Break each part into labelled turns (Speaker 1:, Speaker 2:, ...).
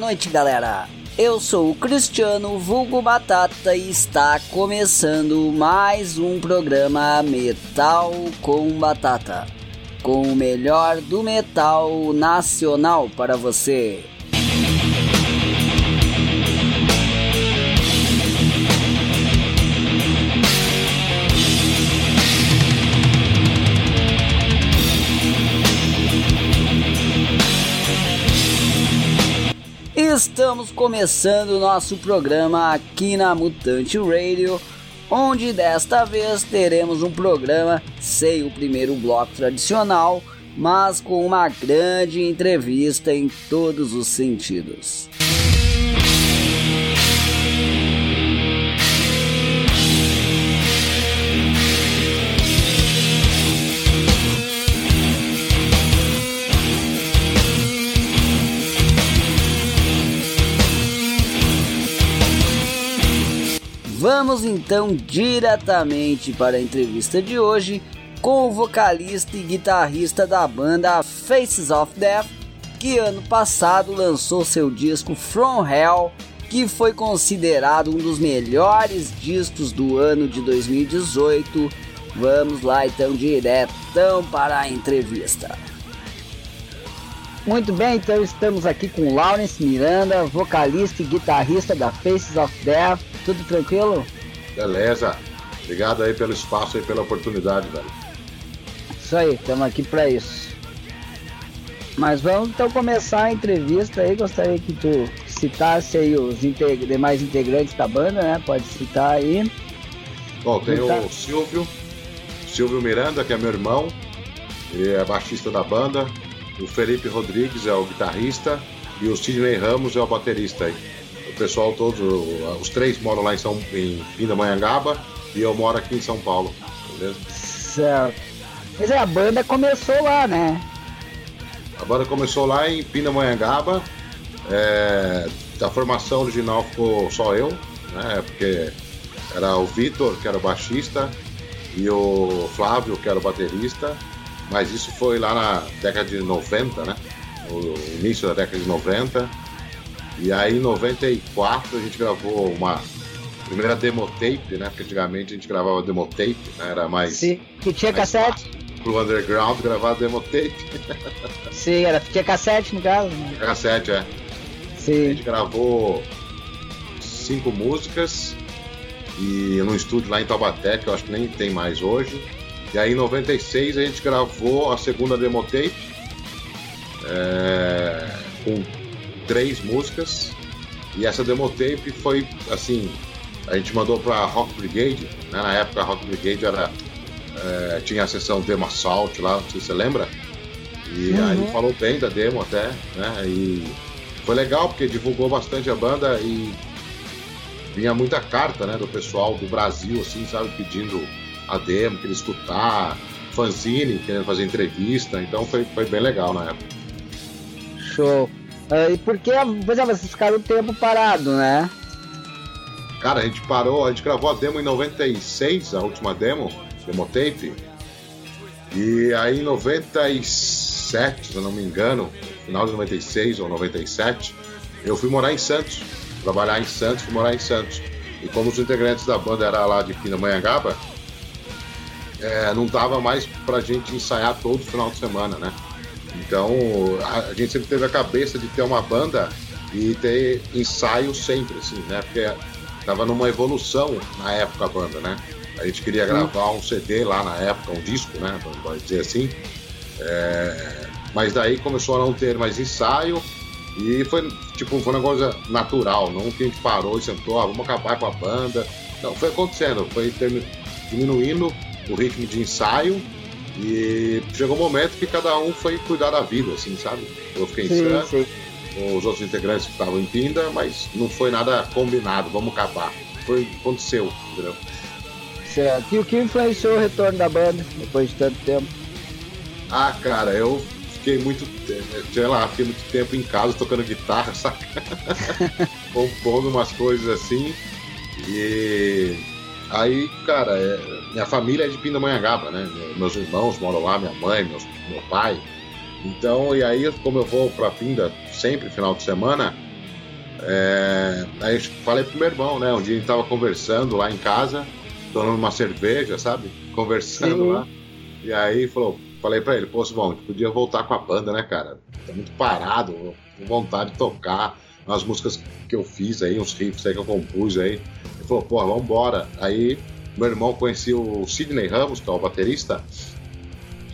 Speaker 1: Boa noite, galera. Eu sou o Cristiano Vulgo Batata e está começando mais um programa Metal com Batata, com o melhor do metal nacional para você. Estamos começando o nosso programa aqui na Mutante Radio, onde desta vez teremos um programa sem o primeiro bloco tradicional, mas com uma grande entrevista em todos os sentidos. Vamos então diretamente para a entrevista de hoje com o vocalista e guitarrista da banda Faces of Death, que ano passado lançou seu disco From Hell, que foi considerado um dos melhores discos do ano de 2018. Vamos lá então diretão para a entrevista. Muito bem, então estamos aqui com Lawrence Miranda, vocalista e guitarrista da Faces of Death. Tudo tranquilo?
Speaker 2: Beleza. Obrigado aí pelo espaço e pela oportunidade, velho.
Speaker 1: Isso aí, estamos aqui para isso. Mas vamos então começar a entrevista aí. Gostaria que tu citasse aí os integ demais integrantes da banda, né? Pode citar aí.
Speaker 2: Bom, tem o Silvio, Silvio Miranda, que é meu irmão, ele é baixista da banda. O Felipe Rodrigues é o guitarrista e o Sidney Ramos é o baterista aí pessoal todos, os três moram lá em, São, em Pindamonhangaba e eu moro aqui em São Paulo, beleza?
Speaker 1: Certo. Mas a banda começou lá, né?
Speaker 2: A banda começou lá em Pindamonhangaba. É, a formação original ficou só eu, né? Porque era o Vitor, que era o baixista, e o Flávio, que era o baterista. Mas isso foi lá na década de 90, né? No início da década de 90. E aí em 94 a gente gravou uma primeira demo tape, né? Porque antigamente a gente gravava demo tape, né? Era mais.
Speaker 1: Sim, que tinha mais cassete.
Speaker 2: Pro underground gravar demo tape.
Speaker 1: Sim, era, tinha cassete no caso. Né?
Speaker 2: Cassete, é. Sim. A gente gravou cinco músicas e num estúdio lá em Taubaté, que eu acho que nem tem mais hoje. E aí em 96 a gente gravou a segunda demo tape. É, com três músicas. E essa demo tape foi assim, a gente mandou para Rock Brigade, né? na época a Rock Brigade era é, tinha a sessão Demo Assault lá, não sei se você lembra. E uhum. aí falou bem da demo até, né? E foi legal porque divulgou bastante a banda e vinha muita carta, né, do pessoal do Brasil, assim, sabe, pedindo a demo, queria escutar, fanzine, querendo fazer entrevista, então foi, foi bem legal na época.
Speaker 1: Show. Uh, e porque, por exemplo, vocês ficaram um tempo parado, né?
Speaker 2: Cara, a gente parou, a gente gravou a demo em 96, a última demo, demo tape. E aí em 97, se eu não me engano, final de 96 ou 97, eu fui morar em Santos. Trabalhar em Santos, fui morar em Santos. E como os integrantes da banda eram lá de Pindamonhangaba, é, não dava mais pra gente ensaiar todo final de semana, né? Então, a, gente sempre teve a cabeça de ter uma banda e ter ensaio sempre, assim, né? Porque tava numa evolução na época a banda, né? A gente queria gravar um CD lá na época, um disco, né? Vamos dizer assim. É... Mas daí começou a não ter mais ensaio e foi tipo foi uma coisa natural, não que a gente parou e sentou, ah, vamos acabar com a banda. Não, foi acontecendo, foi diminuindo o ritmo de ensaio e chegou um momento que cada um foi cuidar da vida, assim, sabe? Eu fiquei sim, em Santos, os outros integrantes que estavam em Pinda, mas não foi nada combinado, vamos acabar. Foi, aconteceu, entendeu?
Speaker 1: Certo. E o que influenciou o retorno da banda depois de tanto tempo?
Speaker 2: Ah, cara, eu fiquei muito, sei lá, fiquei muito tempo em casa tocando guitarra, sabe? Compondo umas coisas assim. E aí, cara, é, minha família é de Pindamonhangaba, né? Meus irmãos moram lá, minha mãe, meus, meu pai. Então, e aí, como eu vou para Pinda sempre final de semana, É, aí eu falei pro meu irmão, né? Um dia a gente tava conversando lá em casa, tomando uma cerveja, sabe? Conversando Sim. lá. E aí falou, falei pra ele, pô, Simão, gente podia voltar com a banda, né, cara? Tá muito parado, com vontade de tocar. Umas músicas que eu fiz aí, uns riffs aí que eu compus aí. Ele falou, pô, vambora. Aí meu irmão conhecia o Sidney Ramos, que é o baterista.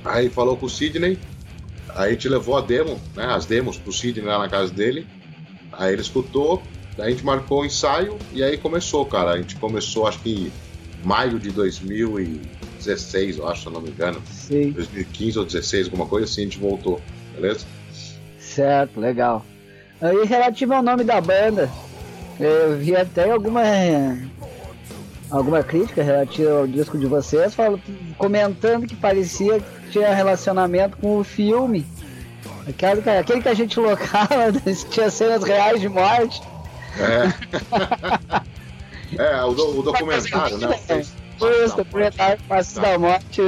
Speaker 2: Aí falou com o Sidney, aí a gente levou a demo, né? As demos pro Sidney lá na casa dele. Aí ele escutou, a gente marcou o ensaio e aí começou, cara. A gente começou acho que em maio de 2016, eu acho, se eu não me engano.
Speaker 1: Sim.
Speaker 2: 2015 ou 16, alguma coisa assim, a gente voltou, beleza?
Speaker 1: Certo, legal. Aí relativo ao nome da banda, eu vi até alguma alguma crítica relativa ao disco de vocês, falando, comentando que parecia que tinha relacionamento com o filme. Aquele, aquele que a gente locava, tinha cenas reais de morte.
Speaker 2: É, é o, do, o documentário, né?
Speaker 1: Isso, documentário Passos da Morte.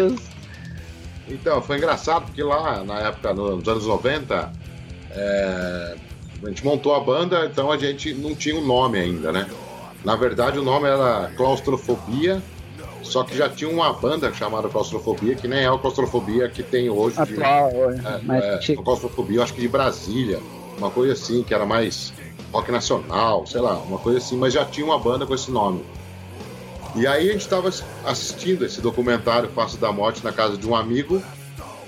Speaker 2: Então, foi engraçado porque lá, na época, nos anos 90, é, a gente montou a banda, então a gente não tinha um nome ainda, né? Na verdade, o nome era Claustrofobia, só que já tinha uma banda chamada Claustrofobia, que nem é o Claustrofobia que tem hoje.
Speaker 1: Atual,
Speaker 2: de, é, é, Claustrofobia, eu acho que de Brasília, uma coisa assim, que era mais rock nacional, sei lá, uma coisa assim, mas já tinha uma banda com esse nome. E aí a gente estava assistindo esse documentário Face da Morte na casa de um amigo,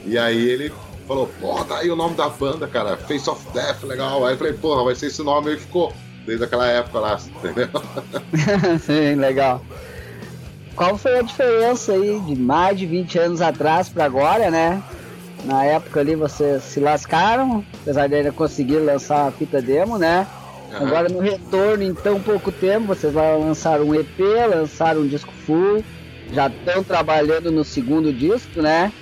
Speaker 2: e aí ele falou, porra, tá aí o nome da banda, cara, Face of Death, legal. Aí eu falei, porra, vai ser esse nome, aí ficou desde aquela época lá, entendeu?
Speaker 1: Sim, legal. Qual foi a diferença aí de mais de 20 anos atrás para agora, né? Na época ali vocês se lascaram, apesar de ainda conseguir lançar a fita demo, né? Uhum. Agora no retorno, em tão pouco tempo, vocês vão lançar um EP, lançaram um disco full, já estão trabalhando no segundo disco, né?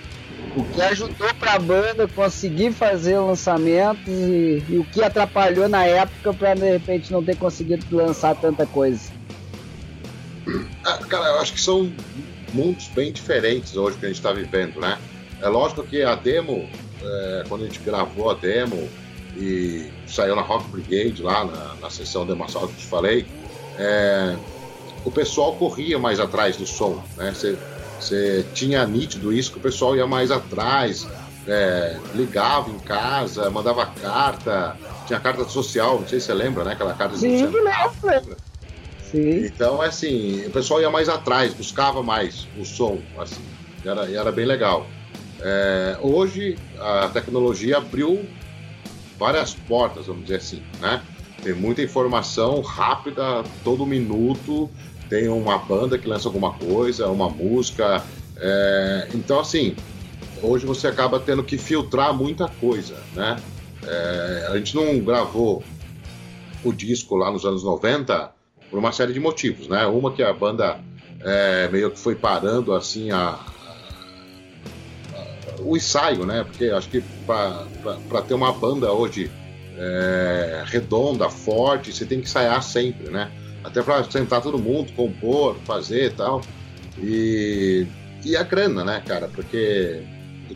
Speaker 1: O que ajudou para a banda conseguir fazer o lançamento e, e o que atrapalhou na época para de repente não ter conseguido lançar tanta coisa?
Speaker 2: Ah, cara, eu acho que são mundos bem diferentes hoje que a gente está vivendo, né? É lógico que a demo, é, quando a gente gravou a demo e saiu na Rock Brigade lá na, na sessão de Massal que eu te falei, é, o pessoal corria mais atrás do som, né? Você tinha nítido isso que o pessoal ia mais atrás, é, ligava em casa, mandava carta, tinha carta social, não sei se você lembra, né? Aquela carta
Speaker 1: Sim, lembro.
Speaker 2: Sim. Então, assim, o pessoal ia mais atrás, buscava mais o som, assim, e era, e era bem legal. É, hoje a tecnologia abriu várias portas, vamos dizer assim, né? Tem muita informação rápida, todo minuto tem uma banda que lança alguma coisa, uma música. É, então, assim, hoje você acaba tendo que filtrar muita coisa, né? É, a gente não gravou o disco lá nos anos 90 por uma série de motivos, né? Uma que a banda é, meio que foi parando assim a, a, o ensaio, né? Porque acho que para ter uma banda hoje é, redonda, forte, você tem que ensaiar sempre, né? Até para sentar todo mundo, compor, fazer e tal. E, e a grana, né, cara? Porque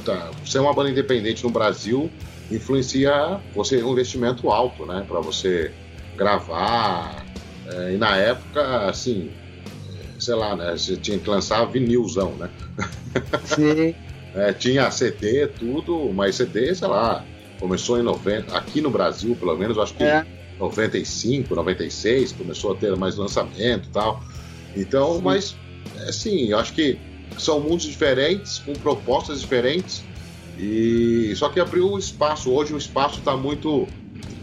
Speaker 2: tá, você é uma banda independente no Brasil influencia você um investimento alto, né? Para você gravar, é, e na época, assim, sei lá, né? Você tinha que lançar vinilzão, né?
Speaker 1: Sim.
Speaker 2: é, tinha CD, tudo, mas CD, sei lá, começou em 90, aqui no Brasil, pelo menos, acho que é. 95, 96, começou a ter mais lançamento e tal. Então, Sim. mas, assim, eu acho que são mundos diferentes, com propostas diferentes, e só que abriu o espaço. Hoje o espaço está muito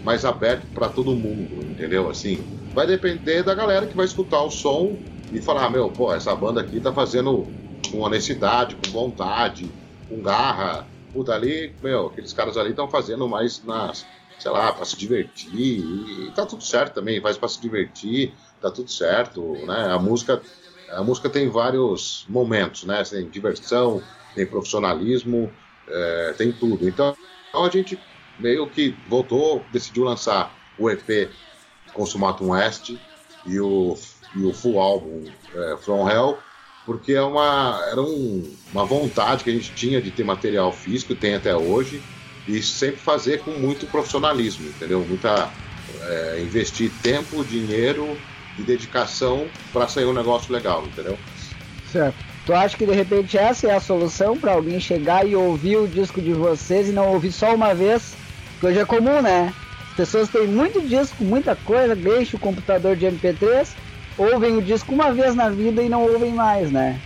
Speaker 2: mais aberto para todo mundo, entendeu? Assim, vai depender da galera que vai escutar o som e falar, ah, meu, pô, essa banda aqui tá fazendo com honestidade, com vontade, com garra. Puta, ali, meu, aqueles caras ali estão fazendo mais nas, sei lá, para se divertir. E, tá tudo certo também, faz para se divertir, tá tudo certo, né? A música, a música tem vários momentos, né? Tem diversão, tem profissionalismo, é, tem tudo. Então, a gente meio que voltou, decidiu lançar o EP Consumatum West e o, e o full álbum é, From Hell, porque é uma, era um, uma vontade que a gente tinha de ter material físico, tem até hoje, e sempre fazer com muito profissionalismo, entendeu? Muita, é, investir tempo, dinheiro e dedicação para sair um negócio legal, entendeu?
Speaker 1: Certo. Tu acha que de repente essa é a solução para alguém chegar e ouvir o disco de vocês e não ouvir só uma vez? Porque hoje é comum, né? As pessoas têm muito disco, muita coisa, deixa o computador de MP3, ouvem o disco uma vez na vida e não ouvem mais, né?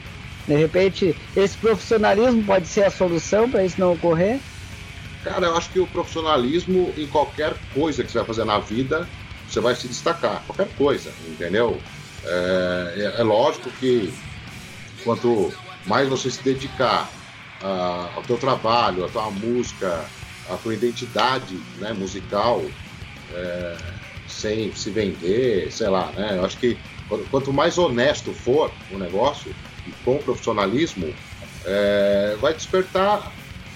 Speaker 1: De repente, esse profissionalismo pode ser a solução para isso não ocorrer?
Speaker 2: Cara, eu acho que o profissionalismo em qualquer coisa que você vai fazer na vida, você vai se destacar. Qualquer coisa, entendeu? É, é, é lógico que quanto mais você se dedicar uh, ao teu trabalho, à tua música, à tua identidade né, musical, é, sem se vender, sei lá, né? Eu acho que quanto mais honesto for o negócio, e com profissionalismo, é, vai despertar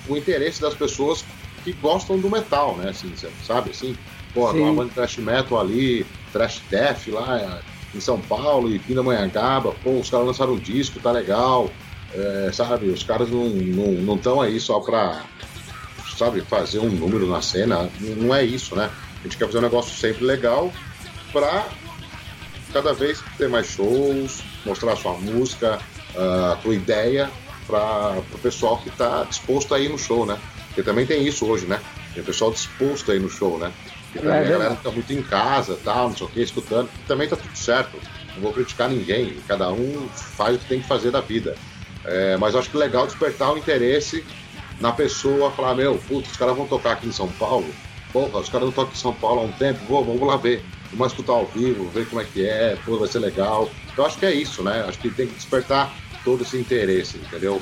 Speaker 2: o interesse das pessoas que gostam do metal, né? Assim, sabe? Assim, pô, uma banda de thrash metal ali, thrash death lá em São Paulo e Pindamonhangaba, pô, os caras lançaram um disco, tá legal, é, sabe? Os caras não estão não, aí só pra, sabe, fazer um número na cena, não é isso, né? A gente quer fazer um negócio sempre legal pra cada vez ter mais shows, mostrar a sua música, a tua ideia para o pessoal que está disposto a ir no show, né? Porque também tem isso hoje, né? Tem pessoal disposto a ir no show, né? Porque também é, a galera fica muito em casa, tal, não sei o que, escutando. Também tá tudo certo. Não vou criticar ninguém. Cada um faz o que tem que fazer da vida. É, mas eu acho que legal despertar o interesse na pessoa, falar, meu, putz, os caras vão tocar aqui em São Paulo. Porra, os caras não tocam em São Paulo há um tempo, vou, vamos lá ver. Vamos escutar ao vivo, ver como é que é, pô, vai ser legal. Eu acho que é isso, né? Acho que tem que despertar todo esse interesse, entendeu?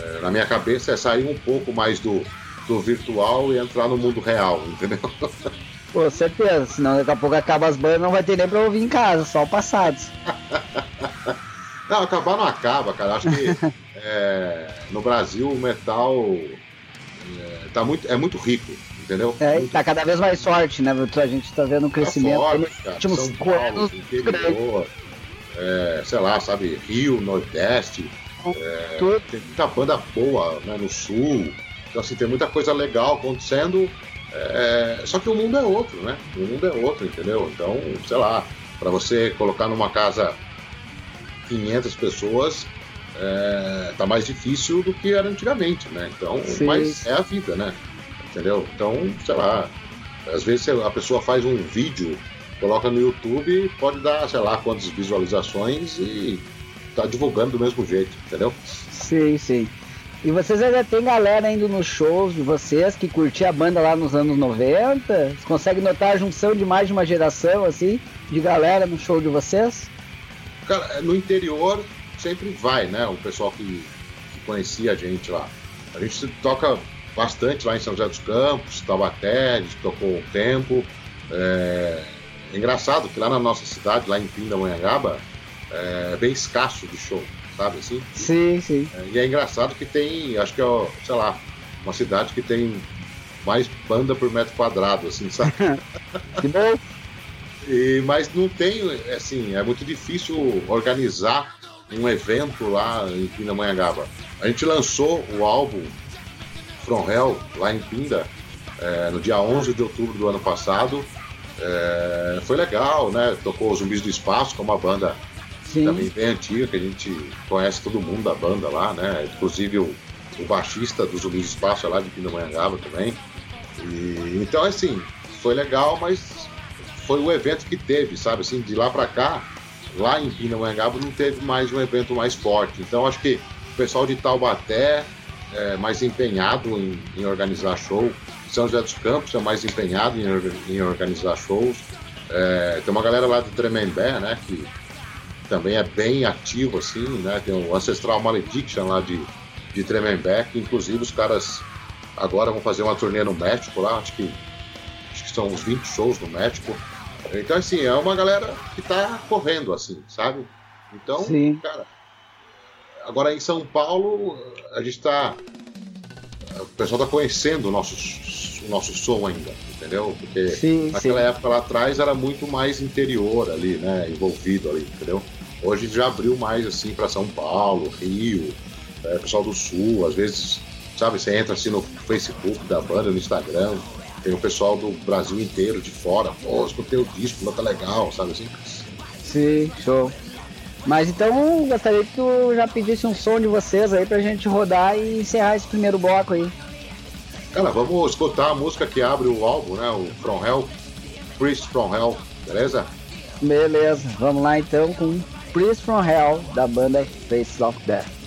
Speaker 2: É, na minha cabeça é sair um pouco mais do, do virtual e entrar no mundo real, entendeu?
Speaker 1: Com certeza, senão daqui a pouco acaba as bandas não vai ter nem pra ouvir em casa, só o passados.
Speaker 2: não, acabar não acaba, cara. Acho que é, no Brasil o metal é, tá muito, é muito rico, entendeu?
Speaker 1: É,
Speaker 2: muito
Speaker 1: tá cada vez mais forte, né? A gente tá vendo um tá crescimento
Speaker 2: tá forte, cara. últimos São Paulo, interior, é, sei lá, sabe, Rio, Nordeste. É, tem muita banda boa né, no Sul. Então, assim, tem muita coisa legal acontecendo. É, só que o mundo é outro, né? O mundo é outro, entendeu? Então, sei lá, para você colocar numa casa 500 pessoas, é, tá mais difícil do que era antigamente, né? Então, Sim. mas é a vida, né? Entendeu? Então, sei lá, às vezes a pessoa faz um vídeo coloca no YouTube, pode dar, sei lá, quantas visualizações e tá divulgando do mesmo jeito, entendeu?
Speaker 1: Sim, sim. E vocês ainda tem galera indo nos shows de vocês que curtia a banda lá nos anos 90? Você consegue notar a junção de mais de uma geração, assim, de galera no show de vocês?
Speaker 2: Cara, no interior sempre vai, né? O pessoal que, que conhecia a gente lá. A gente toca bastante lá em São José dos Campos, Taubaté, a gente tocou um tempo. É, é engraçado que lá na nossa cidade, lá em Pindamonhangaba, é bem escasso de show, sabe assim?
Speaker 1: Sim, sim.
Speaker 2: É, e é engraçado que tem, acho que é, sei lá, uma cidade que tem mais banda por metro quadrado, assim, sabe?
Speaker 1: que bom!
Speaker 2: E, mas não tem, assim, é muito difícil organizar um evento lá em Pindamonhangaba. A gente lançou o álbum From Hell lá em Pinda é, no dia 11 de outubro do ano passado é, foi legal, né? Tocou os Zumbis do Espaço, que é uma banda Sim. também bem antiga, que a gente conhece todo mundo da banda lá, né? Inclusive o, o baixista dos Zumbis do Espaço é lá de Pindamonhangaba também. E, então, assim, foi legal, mas foi o evento que teve, sabe? Assim, de lá para cá, lá em Pindamonhangaba não teve mais um evento mais forte. Então, acho que o pessoal de Taubaté é mais empenhado em, em organizar show. São José dos Campos é mais empenhado em, em organizar shows. É, tem uma galera lá de Tremembé, né, que também é bem ativo, assim, né, tem o Ancestral Malediction lá de, de Tremembé, que inclusive os caras agora vão fazer uma turnê no México lá, acho que, acho que são uns 20 shows no México. Então, assim, é uma galera que tá correndo, assim, sabe? Então, Sim. cara, agora em São Paulo, a gente tá. O pessoal tá conhecendo o nosso o nosso som ainda, entendeu? Porque sim, naquela sim. época lá atrás era muito mais interior ali, né? Envolvido ali, entendeu? Hoje já abriu mais assim para São Paulo, Rio, é, pessoal do Sul, às vezes, sabe, você entra assim no Facebook da banda, no Instagram, tem o pessoal do Brasil inteiro, de fora. Pô, escutei o disco, tá legal, sabe assim?
Speaker 3: Sim, show. Mas então gostaria que tu já pedisse um som de vocês aí pra gente rodar e encerrar esse primeiro bloco aí.
Speaker 2: Cara, vamos escutar a música que abre o álbum, né? O From Hell, Priest From Hell, beleza?
Speaker 3: Beleza, vamos lá então com Priest From Hell da banda Faces of Death.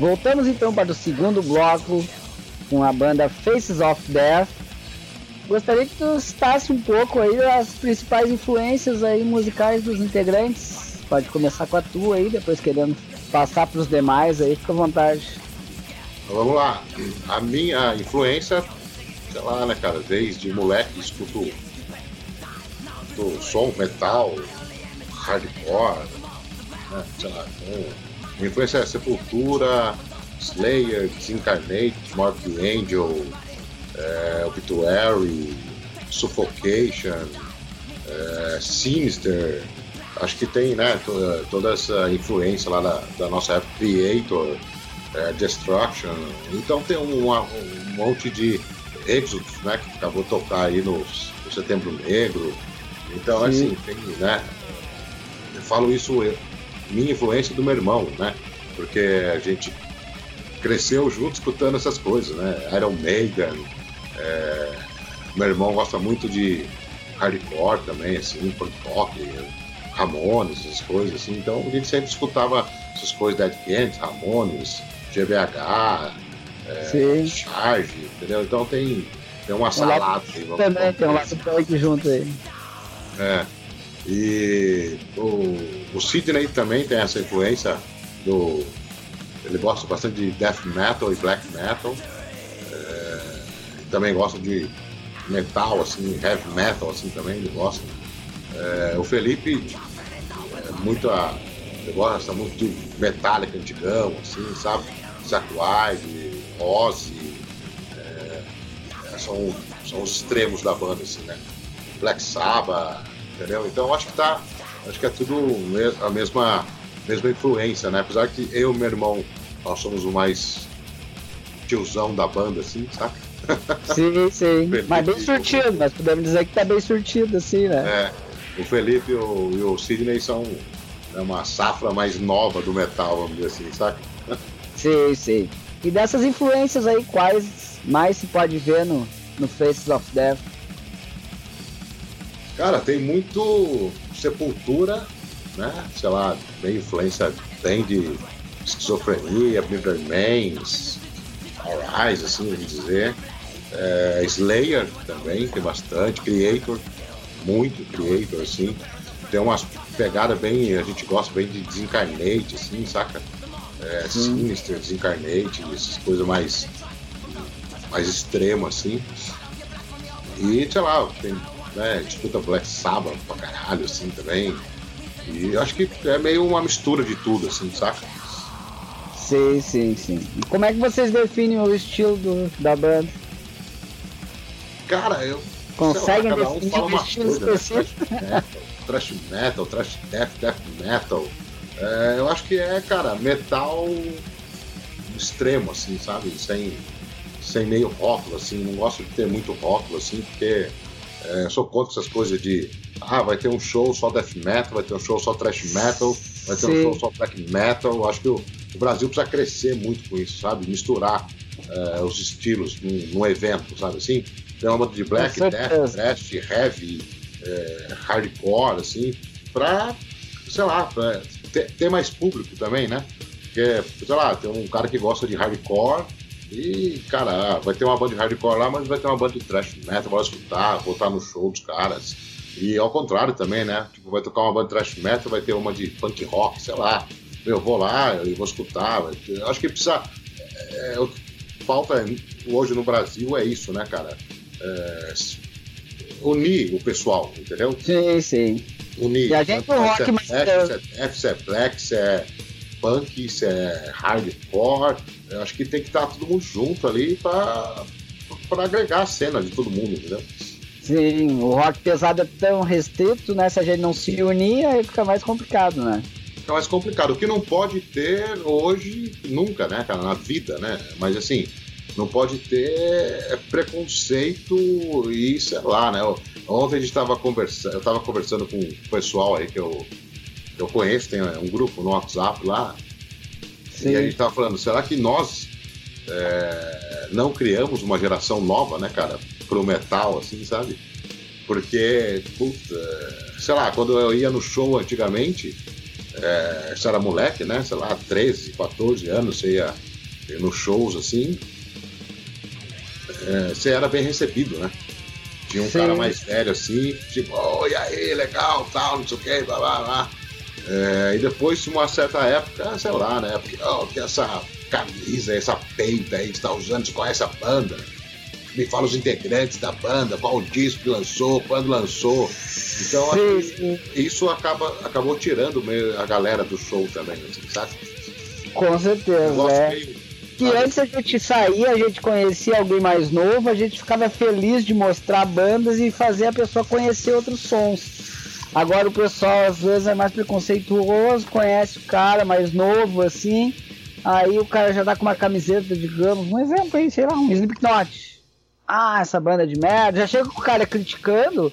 Speaker 3: Voltamos então para o segundo bloco com a banda Faces of Death
Speaker 1: gostaria que tu citasse um pouco aí as principais influências aí musicais dos integrantes. Pode começar com a tua aí, depois querendo passar para os demais aí, fica à vontade.
Speaker 2: Então, vamos lá. A minha influência, sei lá, né, cara, desde moleque escuto, escuto som, metal, hardcore, né, sei lá. Então, minha influência é Sepultura, Slayer, Disincarnate, Morbid Angel, é, Obituary, Suffocation, é, Sinister. Acho que tem né, toda, toda essa influência lá da, da nossa época, Creator, é, Destruction. Então tem um, um monte de Exodus né, que acabou de tocar aí no, no Setembro Negro. Então, Sim. assim, tem, né? Eu falo isso, eu, minha influência do meu irmão, né? Porque a gente cresceu junto escutando essas coisas, né? Iron Maiden, é, meu irmão gosta muito de hardcore também, assim, punk rock, Ramones, essas coisas assim. Então a gente sempre escutava essas coisas Dead Kennedy, Ramones, GBH, é, Charge, entendeu? Então tem, tem uma salada
Speaker 1: aí. Também tem um lado punk junto aí.
Speaker 2: É. E o, o Sidney também tem essa influência do. Ele gosta bastante de death metal e black metal também gosta de metal, assim, heavy metal, assim, também, ele gosta. É, o Felipe é muito a, ele gosta muito de Metallica antigão, assim, sabe? Wilde, Ozzy, é, são, são os extremos da banda, assim, né? Black Sabbath, entendeu? Então acho que tá, acho que é tudo a mesma, mesma influência, né? Apesar que eu e meu irmão, nós somos o mais tiozão da banda, assim, sabe?
Speaker 1: Sim, sim. Mas bem surtido, nós podemos dizer que tá bem surtido, assim,
Speaker 2: né? É. O Felipe e o, e o Sidney são né, uma safra mais nova do metal, vamos dizer assim, saca?
Speaker 1: Sim, sim. E dessas influências aí, quais mais se pode ver no, no Faces of Death?
Speaker 2: Cara, tem muito Sepultura, né? Sei lá, bem influência bem de esquizofrenia, Beaver Mans, Arise, assim, vamos dizer. É, Slayer também, tem bastante. Creator, muito Creator, assim. Tem umas pegadas bem. A gente gosta bem de Desincarnate, assim, saca? É, Sinister, Desincarnate, essas coisas mais. mais extremas, assim. E, sei lá, tem, né, escuta Black Sabbath pra caralho, assim, também. E acho que é meio uma mistura de tudo, assim, saca?
Speaker 1: Sim, sim, sim. E como é que vocês definem o estilo do, da banda?
Speaker 2: Cara, eu.
Speaker 1: Conseguem lá, definir um, estilo coisa, né? específico?
Speaker 2: Né? Trash metal, trash death, death metal. É, eu acho que é, cara, metal extremo, assim, sabe? Sem, sem meio rótulo, assim. Não gosto de ter muito rótulo, assim, porque é, eu sou contra essas coisas de. Ah, vai ter um show só death metal, vai ter um show só trash metal, vai ter Sim. um show só black metal. Eu acho que o, o Brasil precisa crescer muito com isso, sabe? Misturar uh, os estilos num, num, evento, sabe assim? Tem uma banda de black, death, thrash, heavy, uh, hardcore, assim, pra, sei lá, pra ter, ter, mais público também, né? Porque, sei lá, tem um cara que gosta de hardcore e, cara, vai ter uma banda de hardcore lá, mas vai ter uma banda de thrash metal, vai escutar, voltar no show dos caras. E ao contrário também, né? Tipo, vai tocar uma banda de thrash metal, vai ter uma de punk rock, sei lá eu vou lá, eu vou escutar. Eu acho que precisa. É, é, o que falta hoje no Brasil é isso, né, cara? É, unir o pessoal, entendeu?
Speaker 1: Sim, sim.
Speaker 2: Unir.
Speaker 1: E a gente
Speaker 2: é,
Speaker 1: rock
Speaker 2: é, mais. É, se é black, se é punk, se é hardcore. Eu acho que tem que estar todo mundo junto ali para agregar a cena de todo mundo, entendeu?
Speaker 1: Sim, o rock pesado é tão restrito, né? Se a gente não se unir, aí fica mais complicado, né?
Speaker 2: fica mais complicado. O que não pode ter hoje, nunca, né, cara, na vida, né? Mas assim, não pode ter preconceito e sei lá, né? Ontem a gente estava conversando, eu estava conversando com o pessoal aí que eu, que eu conheço, tem um grupo no WhatsApp lá, Sim. e a gente estava falando, será que nós é, não criamos uma geração nova, né, cara, pro metal, assim, sabe? Porque, puta, sei lá, quando eu ia no show antigamente, é, você era moleque, né? Sei lá, 13, 14 anos, você ia, nos shows assim. É, você era bem recebido, né? Tinha um Sim. cara mais velho assim, tipo, oh, e aí, legal, tal, não sei o que, blá blá blá. É, e depois, de uma certa época, sei lá, né? Porque, oh, tem essa camisa, essa peita aí que você tá usando, você conhece a banda? Me fala os integrantes da banda, qual disco que lançou, quando lançou. Então, sim, isso acaba, acabou tirando a galera do show também, assim, sabe?
Speaker 1: Com certeza. É. Meio, que antes a gente saía, a gente conhecia alguém mais novo, a gente ficava feliz de mostrar bandas e fazer a pessoa conhecer outros sons. Agora o pessoal às vezes é mais preconceituoso, conhece o cara mais novo assim, aí o cara já tá com uma camiseta, digamos, um exemplo aí, sei lá, um Slipknot. Ah, essa banda de merda, já chega com o cara criticando,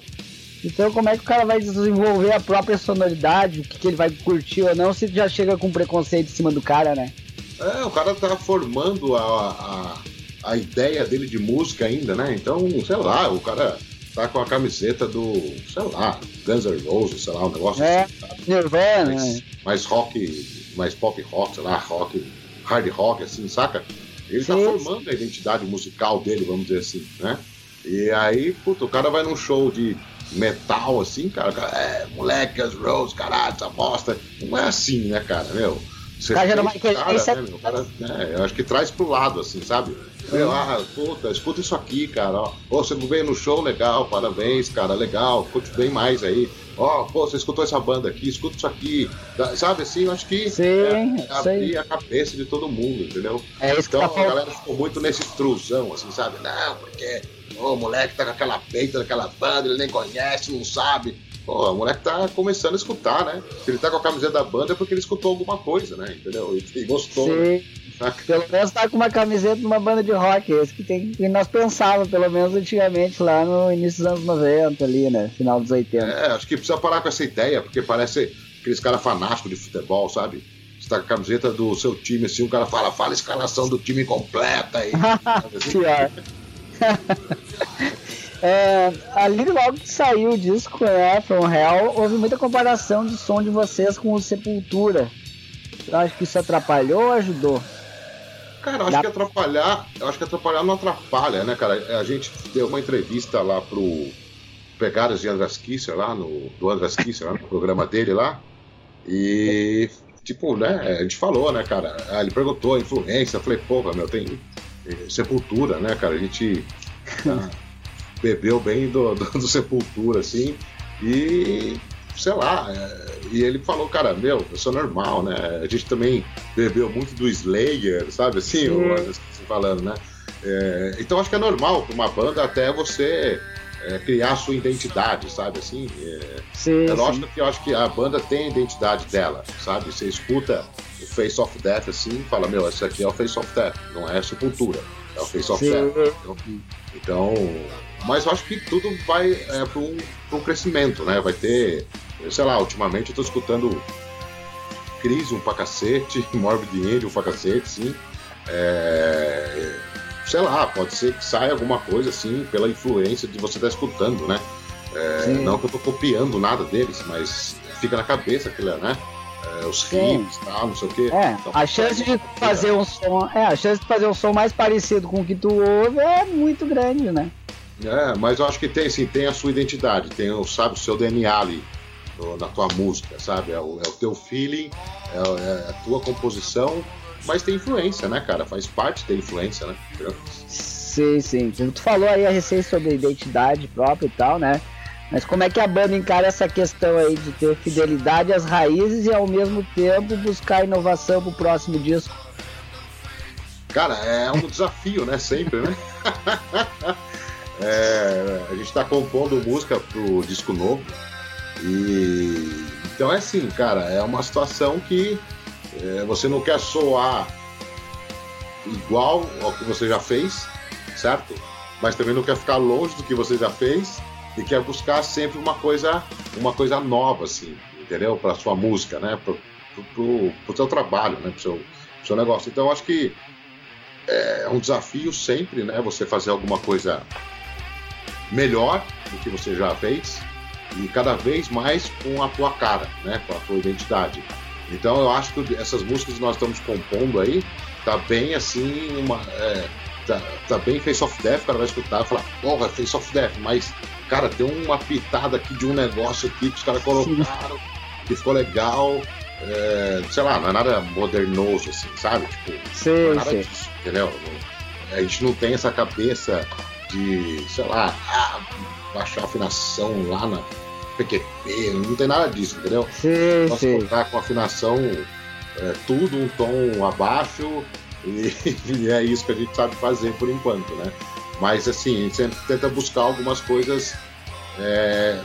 Speaker 1: então como é que o cara vai desenvolver a própria sonoridade, o que, que ele vai curtir ou não, se já chega com preconceito em cima do cara, né?
Speaker 2: É, o cara tá formando a, a, a ideia dele de música ainda, né? Então, sei lá, o cara tá com a camiseta do, sei lá, Guns N' Roses, sei lá, um negócio
Speaker 1: é, assim. Sabe? Nirvana.
Speaker 2: Mais, né? mais rock, mais pop rock, sei lá, rock, hard rock, assim, saca? Ele tá Sim. tá formando a identidade musical dele, vamos dizer assim, né? E aí, puta, o cara vai num show de metal, assim, cara, cara é, moleque, Guns N' Roses, caralho, essa bosta. Não é assim, né, cara, meu? Você cara, cara, né, meu, cara, né, eu acho que traz pro lado, assim, sabe? Meu, ah, puta, escuta isso aqui, cara. Ó, oh, você veio no show, legal, parabéns, cara, legal, curte bem mais aí. Ó, oh, pô, você escutou essa banda aqui, escuta isso aqui. Sabe assim, eu acho que
Speaker 1: sim, é,
Speaker 2: abrir a cabeça de todo mundo, entendeu?
Speaker 1: É isso
Speaker 2: então
Speaker 1: tá
Speaker 2: a galera ficou muito nesse truzão, assim, sabe? Não, porque o moleque tá com aquela peita daquela banda, ele nem conhece, não sabe. Pô, o moleque tá começando a escutar, né? Se ele tá com a camiseta da banda é porque ele escutou alguma coisa, né? Entendeu? E, gostou.
Speaker 1: Sim. Né? Pelo menos tá com uma camiseta de uma banda de rock, esse que, tem, que nós pensávamos, pelo menos antigamente, lá no início dos anos 90, ali, né? Final dos 80.
Speaker 2: É, acho que precisa parar com essa ideia, porque parece aqueles caras fanáticos de futebol, sabe? Você tá com a camiseta do seu time, assim, o cara fala, fala a escalação do time completa aí.
Speaker 1: Pior. é, ali logo que saiu o disco, é, From Hell, houve muita comparação de som de vocês com o Sepultura. Eu acho que isso atrapalhou ou ajudou?
Speaker 2: Cara, acho que atrapalhar, acho que atrapalhar não atrapalha, né, cara? A gente deu uma entrevista lá pro Pegadas de Andras Kisser lá no do Andras Kisser, lá no programa dele lá. E tipo, né, a gente falou, né, cara? Ele perguntou a influência, eu falei, porra, meu, tem sepultura, né, cara? A gente ah, bebeu bem do, do, do sepultura, assim. E sei lá. É, e ele falou, cara, meu, isso é normal, né? A gente também bebeu muito do Slayer, sabe assim, o falando, né? É, então acho que é normal para uma banda até você é, criar sua identidade, sabe assim? É, sim, é lógico sim. que eu acho que a banda tem a identidade dela, sabe? Você escuta o Face of Death assim e fala, meu, esse aqui é o Face of Death, não é Sepultura, é o Face of sim. Death. Então, então, mas eu acho que tudo vai é, para um, um crescimento, né? Vai ter sei lá, ultimamente eu tô escutando Crisium pra cacete, Morbid Angel pra cacete, sim. É, sei lá, pode ser que saia alguma coisa assim pela influência de você estar tá escutando, né? É, não que eu tô copiando nada deles, mas fica na cabeça aquilo, né? É, os riffs e tal, não sei o quê.
Speaker 1: É, então, a chance de fazer um som, é, a chance de fazer um som mais parecido com o que tu ouve é muito grande, né?
Speaker 2: É, mas eu acho que tem, sim, tem a sua identidade, tem, sabe, o seu DNA ali na tua música, sabe? É o, é o teu feeling, é, é, a tua composição, mas tem influência, né, cara? Faz parte da influência, né?
Speaker 1: Sim, sim. Tu falou aí a receita sobre identidade própria e tal, né? Mas como é que a banda encara essa questão aí de ter fidelidade às raízes e ao mesmo tempo buscar inovação pro próximo disco?
Speaker 2: Cara, é um desafio, né? Sempre, né? é, a gente tá compondo música pro disco novo. E então é assim, cara, é uma situação que é, você não quer soar igual ao que você já fez, certo? Mas também não quer ficar longe do que você já fez e quer buscar sempre uma coisa, uma coisa nova, assim, entendeu? Para sua música, né? Pro, pro, pro seu trabalho, né? Pro seu, pro seu negócio. Então, acho que é um desafio sempre, né? Você fazer alguma coisa melhor do que você já fez e cada vez mais com a tua cara, né, com a tua identidade. Então eu acho que essas músicas que nós estamos compondo aí tá bem assim uma, é, tá, tá bem Face of Death, o cara vai escutar e falar, porra, Face of Death, mas, cara, tem uma pitada aqui de um negócio aqui que os caras colocaram, que ficou legal. É, sei lá, não é nada modernoso, assim, sabe? Tipo,
Speaker 1: sim,
Speaker 2: não é nada
Speaker 1: sim.
Speaker 2: disso, entendeu? A gente não tem essa cabeça de, sei lá, ah, baixar a afinação lá na PQP, não tem nada disso, entendeu?
Speaker 1: Sim,
Speaker 2: Posso
Speaker 1: sim.
Speaker 2: tocar com afinação é, tudo um tom abaixo e, e é isso que a gente sabe fazer por enquanto, né? Mas assim, a gente sempre tenta buscar algumas coisas é,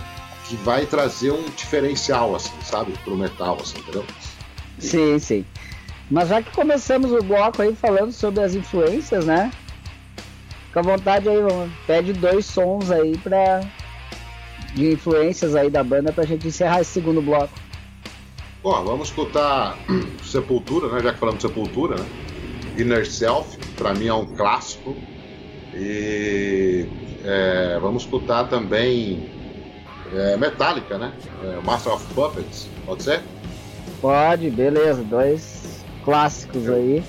Speaker 2: que vai trazer um diferencial, assim, sabe? Pro metal, assim, entendeu?
Speaker 1: Sim, sim. Mas já que começamos o bloco aí falando sobre as influências, né? Fica à vontade aí, vamos. Pede dois sons aí pra. De influências aí da banda pra gente encerrar esse segundo bloco.
Speaker 2: Bom, vamos escutar Sepultura, né? Já que falamos de Sepultura, né? Inner Self, pra mim é um clássico. E é, vamos escutar também é, Metallica, né? É, Master of Puppets, pode ser?
Speaker 1: Pode, beleza. Dois clássicos aí.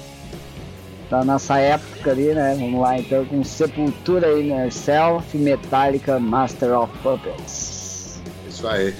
Speaker 1: Da nossa época ali, né? Vamos lá então com Sepultura Inner Self, Metallica, Master of Puppets.
Speaker 2: Isso aí.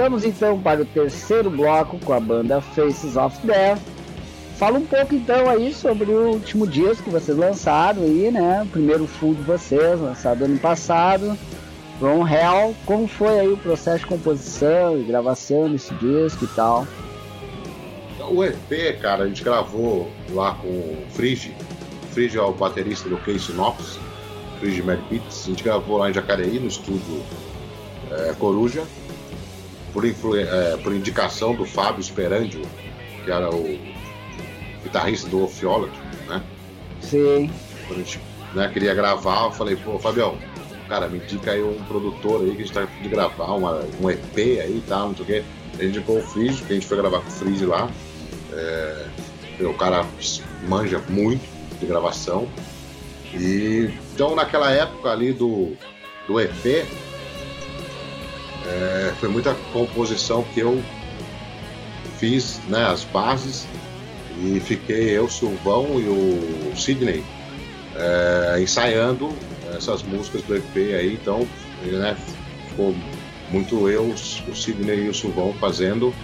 Speaker 1: Voltamos então para o terceiro bloco com a banda Faces of Death. Fala um pouco então aí sobre o último disco que vocês lançaram aí, né? O primeiro full de vocês, lançado ano passado. From Hell, como foi aí o processo de composição e gravação desse disco e tal?
Speaker 2: O EP, cara, a gente gravou lá com o Frige. O Frige é o baterista do Case Knox, Frige Mad Beats. A gente gravou lá em Jacareí, no estúdio é, Coruja, por, é, por, indicação do Fábio Sperandio, que era o guitarrista do Ophiology, né?
Speaker 1: Sim.
Speaker 2: Quando a gente né, queria gravar, eu falei, pô, Fabião, cara, me indica aí um produtor aí que a gente tá de gravar uma, um EP aí e tal, não sei o quê. Gente indicou o Freeze, que a gente foi gravar com o Freeze lá. É, o cara manja muito de gravação. E então naquela época ali do, do EP é, foi muita composição que eu fiz né, as bases e fiquei eu, Silvão e o Sidney é, ensaiando essas músicas do EP aí, então né, ficou muito eu, o Sidney e o Silvão fazendo.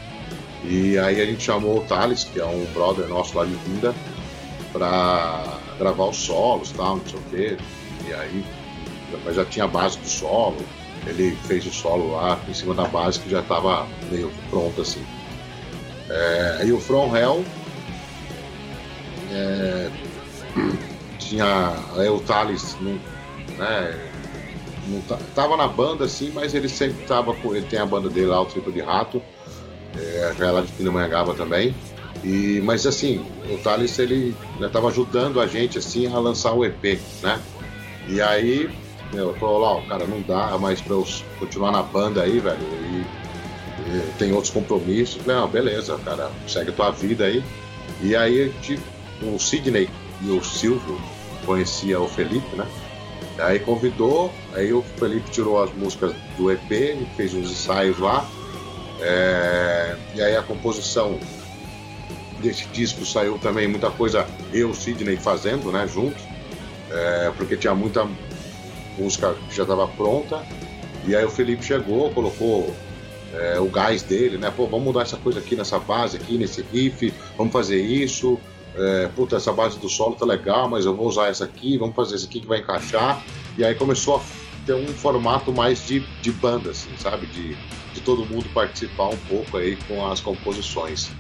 Speaker 2: E aí a gente chamou o Thales, que é um brother nosso lá de Vinda, para gravar os solos tal, não sei o quê. E aí mas já tinha a base do solo, ele fez o solo lá em cima da base que já estava meio pronto assim. É, e o From Hell é, tinha é, o Thales, não, né, não tava na banda assim, mas ele sempre tava com. Ele tem a banda dele lá, o Triplo de Rato, é, é lá de Pindamonhangaba também. E, mas assim, o Thales ele né, tava ajudando a gente assim a lançar o EP, né? E aí, eu falou lá, cara, não dá mais pra eu continuar na banda aí, velho. E, e tem outros compromissos. Não, beleza, cara, segue tua vida aí. E aí o Sidney e o Silvio conhecia o Felipe, né? Aí convidou, aí o Felipe tirou as músicas do EP, fez uns ensaios lá. É, e aí a composição desse disco saiu também muita coisa eu, Sidney, fazendo, né, junto. É, porque tinha muita música já estava pronta. E aí o Felipe chegou, colocou é, o gás dele, né? Pô, vamos mudar essa coisa aqui nessa base, aqui nesse riff, vamos fazer isso é, puta, essa base do solo tá legal, mas eu vou usar essa aqui, vamos fazer essa aqui que vai encaixar. E aí começou a ter um formato mais de, de banda, assim, sabe? De, de todo mundo participar um pouco aí com as composições.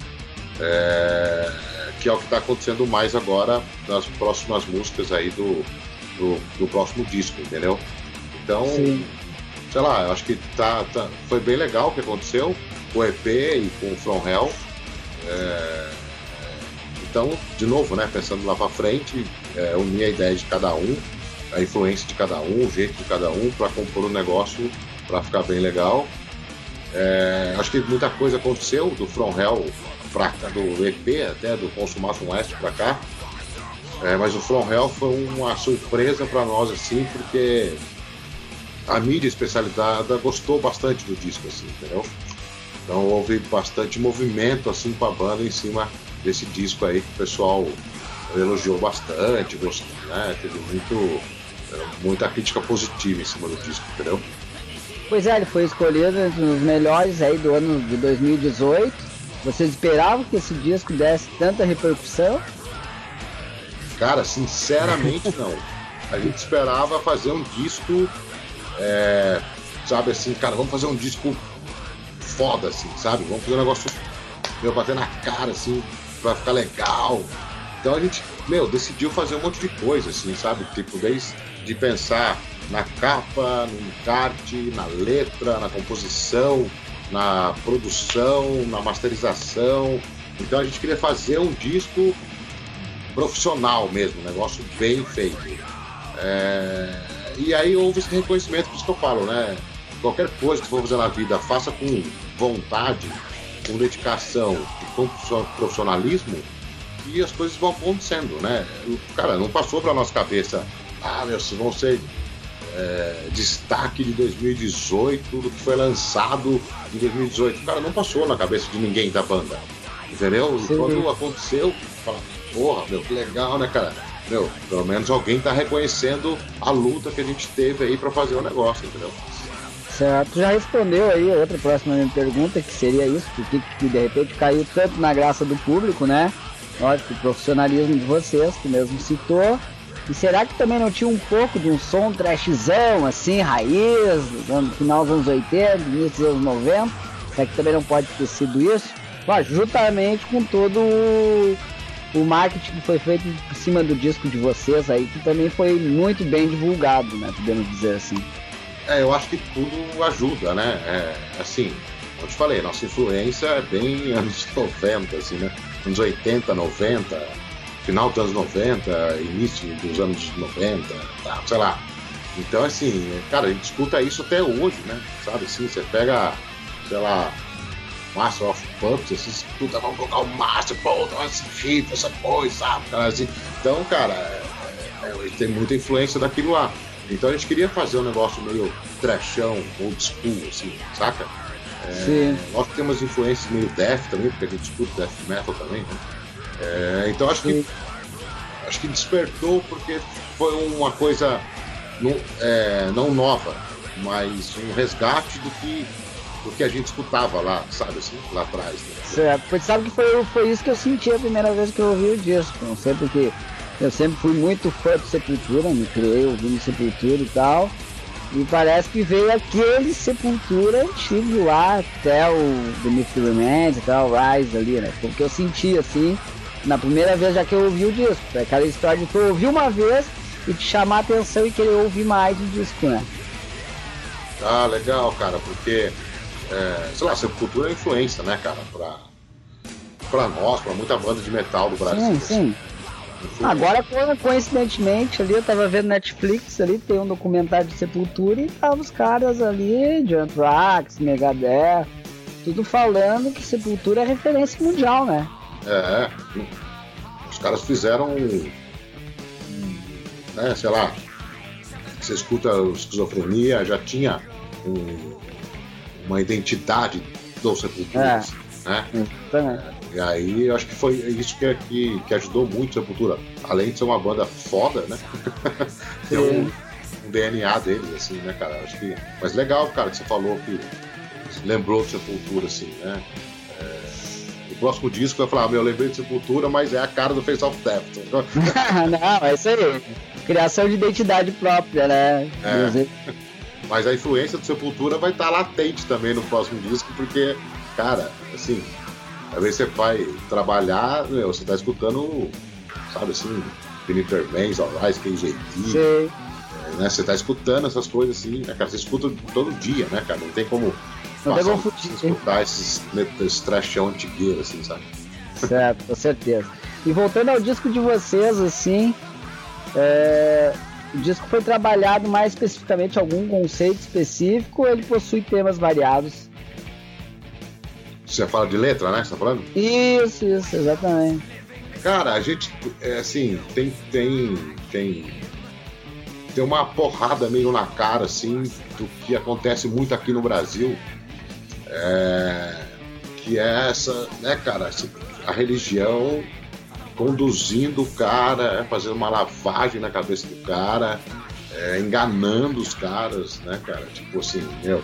Speaker 2: É, que é o que está acontecendo mais agora nas próximas músicas aí do, do, próximo disco, entendeu? Então, Sim. sei lá, eu acho que tá, tá, foi bem legal o que aconteceu com o EP e com o From Hell. É, então, de novo, né, pensando lá para frente, é, unir a ideia de cada um, a influência de cada um, o jeito de cada um, para compor o um negócio para ficar bem legal. É, acho que muita coisa aconteceu do From Hell pra, do EP até do Consumação West para cá. É, mas o From Hell foi uma surpresa para nós assim, porque a mídia especializada gostou bastante do disco assim, entendeu? Então houve bastante movimento assim com a banda em cima desse disco aí que o pessoal elogiou bastante, gostou, né? Teve muito, muita crítica positiva em cima do disco, entendeu?
Speaker 1: Pois é, ele foi escolhido entre os melhores aí do ano de 2018. Vocês esperavam que esse disco desse tanta repercussão?
Speaker 2: Cara, sinceramente não. A gente esperava fazer um disco, é, sabe assim, cara, vamos fazer um disco foda, assim, sabe? Vamos fazer um negócio, meu, bater na cara, assim, vai ficar legal. Então a gente, meu, decidiu fazer um monte de coisa, assim, sabe? Tipo, desde de pensar na capa, no encarte, na letra, na composição, na produção, na masterização. Então a gente queria fazer um disco profissional mesmo, um negócio bem feito. É... E aí houve esse reconhecimento, por isso que eu falo, né? Qualquer coisa que for fazer na vida, faça com vontade, com dedicação e com profissionalismo e as coisas vão acontecendo, né? Cara, não passou para nossa cabeça, ah, meu, se vão ser é, destaque de 2018, tudo que foi lançado em 2018. Cara, não passou na cabeça de ninguém da banda, entendeu? E quando aconteceu, fala, porra, meu, que legal, né, cara? Meu, pelo menos alguém tá reconhecendo a luta que a gente teve aí para fazer o negócio, entendeu?
Speaker 1: Certo, já respondeu aí outra próxima pergunta, que seria isso, porque que de repente caiu tanto na graça do público, né? Lógico, o profissionalismo de vocês, que mesmo citou. E será que também não tinha um pouco de um som trashzão, assim, raiz, no final dos anos 80, início dos anos 90? Será que também não pode ter sido isso? Mas juntamente com todo o, o marketing que foi feito em cima do disco de vocês aí, que também foi muito bem divulgado, né? Podemos dizer assim.
Speaker 2: É, eu acho que tudo ajuda, né? É, assim, como te falei, nossa influência é bem anos 90, assim, né? Anos 80, 90, final dos anos 90, início dos anos 90, tá, sei lá. Então, assim, cara, a gente escuta isso até hoje, né? Sabe assim, você pega, sei lá, Master of Puppets, assim, escuta, vamos colocar o Master, pô, esse chifre, essa coisa, sabe? Cara, assim. Então, cara, é, é, tem muita influência daquilo lá. Então a gente queria fazer um negócio meio trashão, old school, assim, saca? É, Sim. Nós temos influências meio death também, porque a gente escuta death metal também, né? É, então acho Sim. que acho que despertou porque foi uma coisa não, é, não nova, mas um resgate do que do que a gente escutava lá, sabe assim, lá atrás. Né?
Speaker 1: Certo, porque sabe que foi, foi isso que eu senti a primeira vez que eu ouvi o disco, não sei porque eu sempre fui muito fã de Sepultura, me criei ouvindo Sepultura e tal. E parece que veio aquele Sepultura antigo lá, até o the Remains, até o Rise ali, né? Porque eu senti assim, na primeira vez já que eu ouvi o disco. É aquela história de tu ouvir uma vez e te chamar a atenção e querer ouvir mais o disco, né?
Speaker 2: Ah, legal, cara, porque, é, sei lá, Sepultura é influência, né, cara, pra, pra nós, pra muita banda de metal do Brasil.
Speaker 1: Sim, sim. Agora, coincidentemente, ali eu tava vendo Netflix ali, tem um documentário de Sepultura e tava os caras ali, de Anthrax, Megadeth, tudo falando que Sepultura é referência mundial, né?
Speaker 2: É, os caras fizeram, né, sei lá, você escuta esquizofrenia, já tinha um, uma identidade do Sepultura, é, né? Exatamente. E aí eu acho que foi isso que, que, que ajudou muito a Sepultura. Além de ser uma banda foda, né? Tem um, um, DNA deles, assim, né, cara? Acho que. Mas legal, cara, que você falou que lembrou de Sepultura, assim, né? É... O próximo disco vai falar, ah, meu, eu lembrei de Sepultura, mas é a cara do Face of Death.
Speaker 1: Não, é isso aí. Criação de identidade própria, né?
Speaker 2: É. Mas a influência do Sepultura vai estar latente também no próximo disco, porque, cara, assim, às vezes você vai trabalhar, meu, você tá escutando, sabe assim, Peter Banks, Alright, KJT. Sim. É, né? Você tá escutando essas coisas assim, né, cara? Você escuta todo dia, né, cara? Não tem como
Speaker 1: não passar,
Speaker 2: escutar esses, esses trashão antigueiro, assim, sabe?
Speaker 1: Certo, com certeza. E voltando ao disco de vocês, assim, é... o disco foi trabalhado mais especificamente algum conceito específico ou ele possui temas variados?
Speaker 2: Você fala de letra, né? Você tá falando?
Speaker 1: Isso, isso, exatamente.
Speaker 2: Cara, a gente, é assim, tem, tem, tem, tem uma porrada meio na cara, assim, do que acontece muito aqui no Brasil, é, que é essa, né, cara, a religião conduzindo o cara, fazendo uma lavagem na cabeça do cara, é, enganando os caras, né, cara? Tipo assim, meu,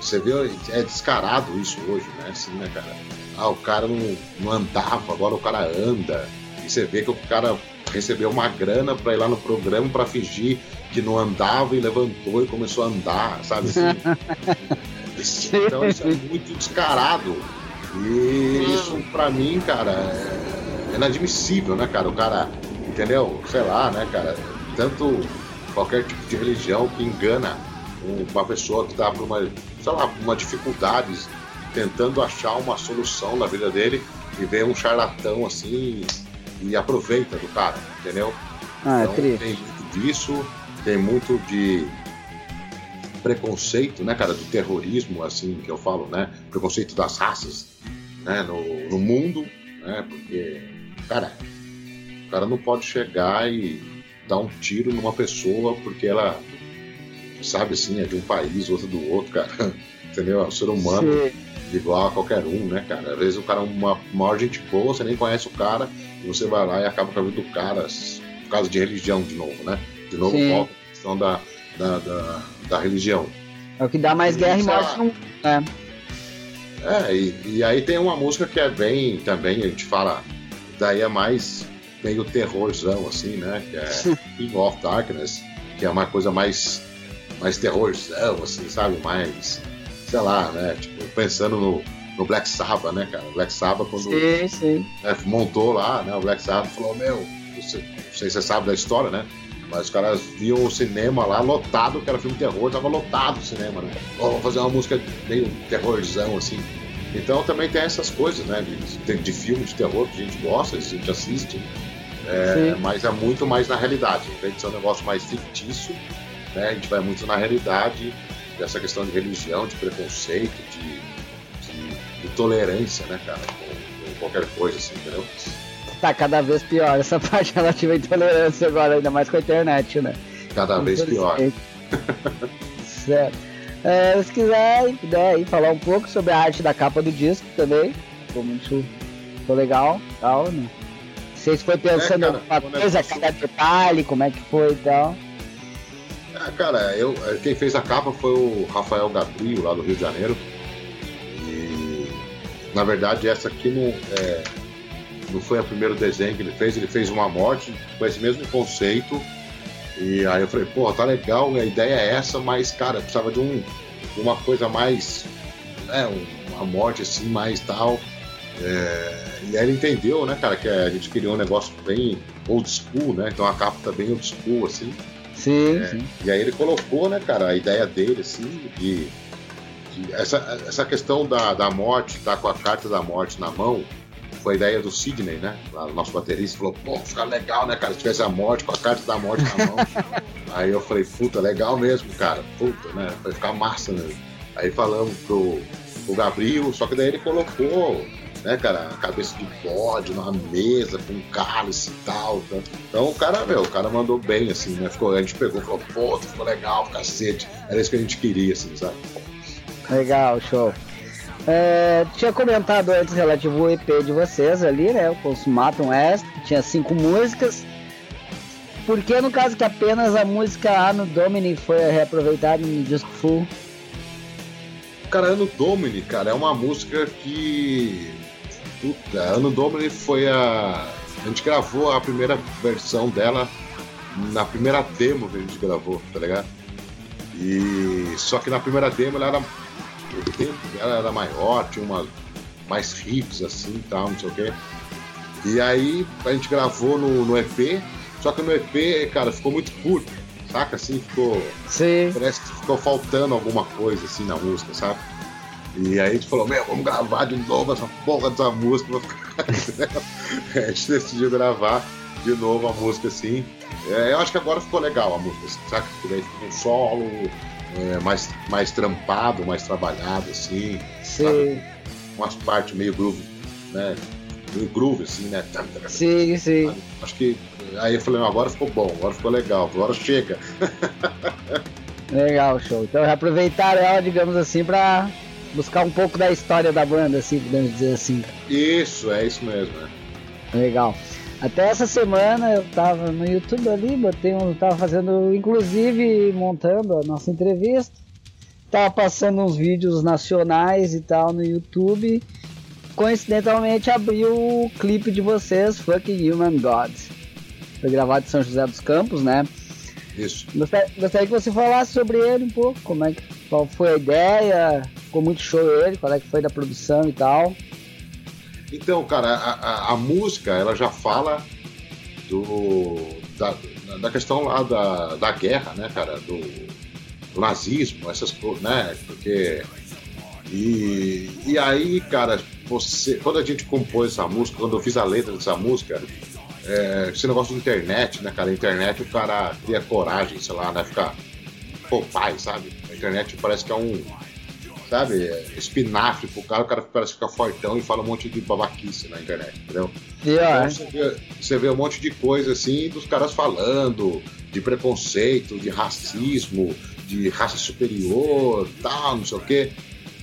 Speaker 2: você vê, é descarado isso hoje, né? Assim, né, cara? Ah, o cara não, não andava, agora o cara anda. E você vê que o cara recebeu uma grana para ir lá no programa para fingir que não andava e levantou e começou a andar, sabe? Assim, então isso é muito descarado. E isso para mim, cara, é inadmissível, né, cara? O cara, entendeu? Sei lá, né, cara? Tanto qualquer tipo de religião que engana uma pessoa que está por uma, sei lá, uma dificuldade, tentando achar uma solução na vida dele e vem um charlatão assim e aproveita do cara, entendeu?
Speaker 1: Ah, é então,
Speaker 2: é tem muito disso, tem muito de preconceito, né, cara, do terrorismo, assim, que eu falo, né, preconceito das raças, né, no, no mundo, né, porque, cara, o cara não pode chegar e dar um tiro numa pessoa porque ela sabe assim, é de um país, outro do outro, cara. Entendeu? É um ser humano Sim. igual a qualquer um, né, cara? Às vezes o cara é uma maior gente boa, você nem conhece o cara, e você vai lá e acaba com a vida do cara, por causa de religião de novo, né? De novo, volta a questão da, da, da, da religião.
Speaker 1: É o que dá mais guerra e morte no
Speaker 2: é. É, e, e, aí tem uma música que é bem também, a gente fala, daí é mais meio terrorzão, assim, né? Que é King of Darkness, que é uma coisa mais, mais terrorzão, assim, sabe? Mais, sei lá, né? Tipo, pensando no, no Black Sabbath, né, cara? O Black Sabbath, quando
Speaker 1: sim, sim.
Speaker 2: Né, montou lá, né? O Black Sabbath falou, meu, você, não sei se você sabe da história, né? Mas os caras viam o cinema lá lotado, que era filme de terror, tava lotado o cinema, né? Vamos fazer uma música meio terrorzão, assim. Então também tem essas coisas, né? De, de, de filme de terror que a gente gosta, a gente assiste. É, mas é muito mais na realidade. Em vez de ser um negócio mais fictício, né? A gente vai muito na realidade dessa questão de religião, de preconceito, de, de, de tolerância, né, cara? Com, com qualquer coisa, assim, entendeu?
Speaker 1: Tá cada vez pior essa parte relativa à intolerância agora, ainda mais com a internet, né?
Speaker 2: Cada vez pior.
Speaker 1: certo. É, se quiser puder falar um pouco sobre a arte da capa do disco também, ficou muito ficou legal, tal, né? Vocês foi pensando é, cara, alguma coisa, cada detalhe, como é que foi e tal.
Speaker 2: É, cara, eu, quem fez a capa foi o Rafael Gabriel, lá do Rio de Janeiro. E na verdade essa aqui não é, não foi o primeiro desenho que ele fez, ele fez uma morte com esse mesmo conceito. E aí eu falei, pô, tá legal, a ideia é essa, mas, cara, precisava de um, uma coisa mais. né, uma morte assim, mais tal. É, e aí ele entendeu, né, cara, que a gente queria um negócio bem old school, né? Então a capa tá bem old school, assim.
Speaker 1: Sim, é, sim.
Speaker 2: E aí ele colocou, né, cara, a ideia dele, assim, de. de essa, essa questão da, da morte, tá com a carta da morte na mão, foi a ideia do Sidney, né? O nosso baterista falou, pô, fica legal, né, cara? Se tivesse a morte, com a carta da morte na mão. Aí eu falei, puta, legal mesmo, cara. Puta, né? Vai ficar massa, né? Aí falamos pro, pro Gabriel, só que daí ele colocou, né, cara, a cabeça de bode numa mesa com cálice e tal. Tá? Então o cara, meu, o cara mandou bem, assim, né? Ficou, a gente pegou e falou, pô, ficou legal, cacete. Era isso que a gente queria, assim, sabe?
Speaker 1: Legal, show. É, tinha comentado antes relativo ao EP de vocês ali, né? O Consumatum West, tinha cinco músicas. Por que no caso que apenas a música Ano Domini foi reaproveitada no disco full?
Speaker 2: Cara, Ano Domini, cara, é uma música que. Puta, Ano Domini foi a. A gente gravou a primeira versão dela na primeira demo que a gente gravou, tá ligado? E só que na primeira demo ela era o tempo dela era maior, tinha uma, mais riffs assim e tal, não sei o quê. E aí a gente gravou no, no EP, só que no EP, cara, ficou muito curto, saca? Assim, ficou.
Speaker 1: Sim.
Speaker 2: Parece que ficou faltando alguma coisa assim na música, sabe? E aí a gente falou, meu, vamos gravar de novo essa porra dessa música. a gente decidiu gravar de novo a música assim. É, eu acho que agora ficou legal a música, saca? Porque daí ficou um solo, é, mais, mais trampado, mais trabalhado, assim.
Speaker 1: Sim. Sabe?
Speaker 2: Umas partes meio groove, né? Meio groove, assim, né?
Speaker 1: Sim, sim.
Speaker 2: Acho que. Aí eu falei, agora ficou bom, agora ficou legal, agora chega.
Speaker 1: legal, show. Então aproveitar ela, digamos assim, pra buscar um pouco da história da banda, assim, podemos dizer assim.
Speaker 2: Isso, é isso mesmo, né?
Speaker 1: Legal. Até essa semana eu tava no YouTube ali, botei um, tava fazendo, inclusive montando a nossa entrevista. Tava passando uns vídeos nacionais e tal no YouTube. Coincidentalmente abriu o clipe de vocês, Fucking Human Gods. Foi gravado em São José dos Campos, né?
Speaker 2: Isso.
Speaker 1: Gostaria, gostaria que você falasse sobre ele um pouco, como é que qual foi a ideia, ficou muito show ele, qual é que foi da produção e tal.
Speaker 2: Então, cara, a, a, a, música ela já fala do, da, da questão lá da, da guerra, né, cara, do, do nazismo, essas coisas, né, porque e, e aí, cara, você, quando a gente compôs essa música, quando eu fiz a letra dessa música, é, esse negócio de internet, né, cara, a internet o cara cria coragem, sei lá, né, ficar pô, pai, sabe? A internet parece que é um sabe, espinafre pro cara, o cara parece ficar fortão e fala um monte de babaquice na internet, entendeu?
Speaker 1: Yeah.
Speaker 2: Então você vê, você vê um monte de coisa assim dos caras falando de preconceito, de racismo, de raça superior, tal, não sei o quê.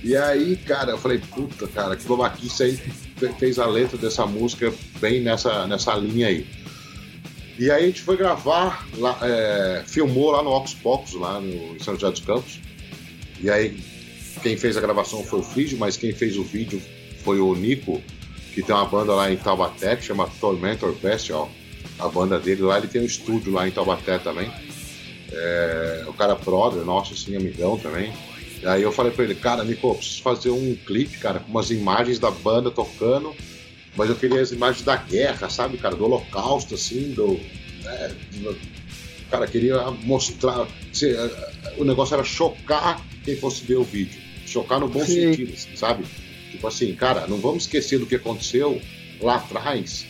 Speaker 2: E aí, cara, eu falei, puta, cara, que babaquice aí fez a letra dessa música bem nessa, nessa linha aí. E aí a gente foi gravar, lá, é, filmou lá no Ox Pocos, lá no, em São José dos Campos. E aí, quem fez a gravação foi o Frigio, mas quem fez o vídeo foi o Nico, que tem uma banda lá em Taubaté que chama Tormentor Bestial. A banda dele lá, ele tem um estúdio lá em Taubaté também. É, o cara é brother, nosso assim, amigão também. E aí eu falei pra ele, cara, Nico, preciso fazer um clipe, cara, com umas imagens da banda tocando, mas eu queria as imagens da guerra, sabe, cara, do holocausto, assim, do. É, do cara, queria mostrar. Se, o negócio era chocar quem fosse ver o vídeo. Chocar no bom Sim. sentido, assim, sabe? Tipo assim, cara, não vamos esquecer do que aconteceu lá atrás,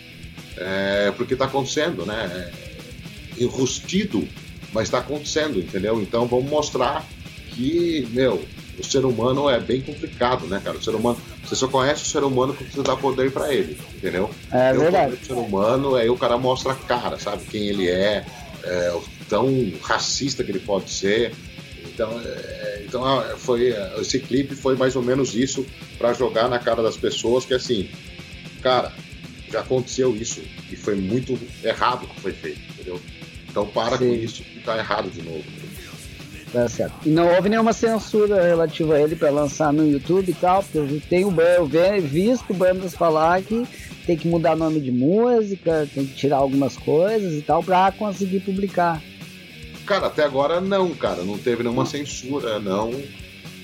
Speaker 2: é, porque tá acontecendo, né? É, enrustido, mas tá acontecendo, entendeu? Então vamos mostrar que, meu, o ser humano é bem complicado, né, cara? O ser humano, você só conhece o ser humano quando você dá poder para ele, entendeu?
Speaker 1: É verdade.
Speaker 2: O ser humano, aí o cara mostra a cara, sabe? Quem ele é, é o tão racista que ele pode ser. Então, é, então ah, foi esse clipe foi mais ou menos isso para jogar na cara das pessoas que assim, cara, já aconteceu isso e foi muito errado que foi feito, entendeu? Então para Sim. com isso que tá errado de novo.
Speaker 1: Tá certo. E não houve nenhuma censura relativa a ele para lançar no YouTube e tal, porque eu tenho eu visto bandas falar que tem que mudar nome de música, tem que tirar algumas coisas e tal para conseguir publicar.
Speaker 2: Cara, até agora não, cara, não teve nenhuma censura, não.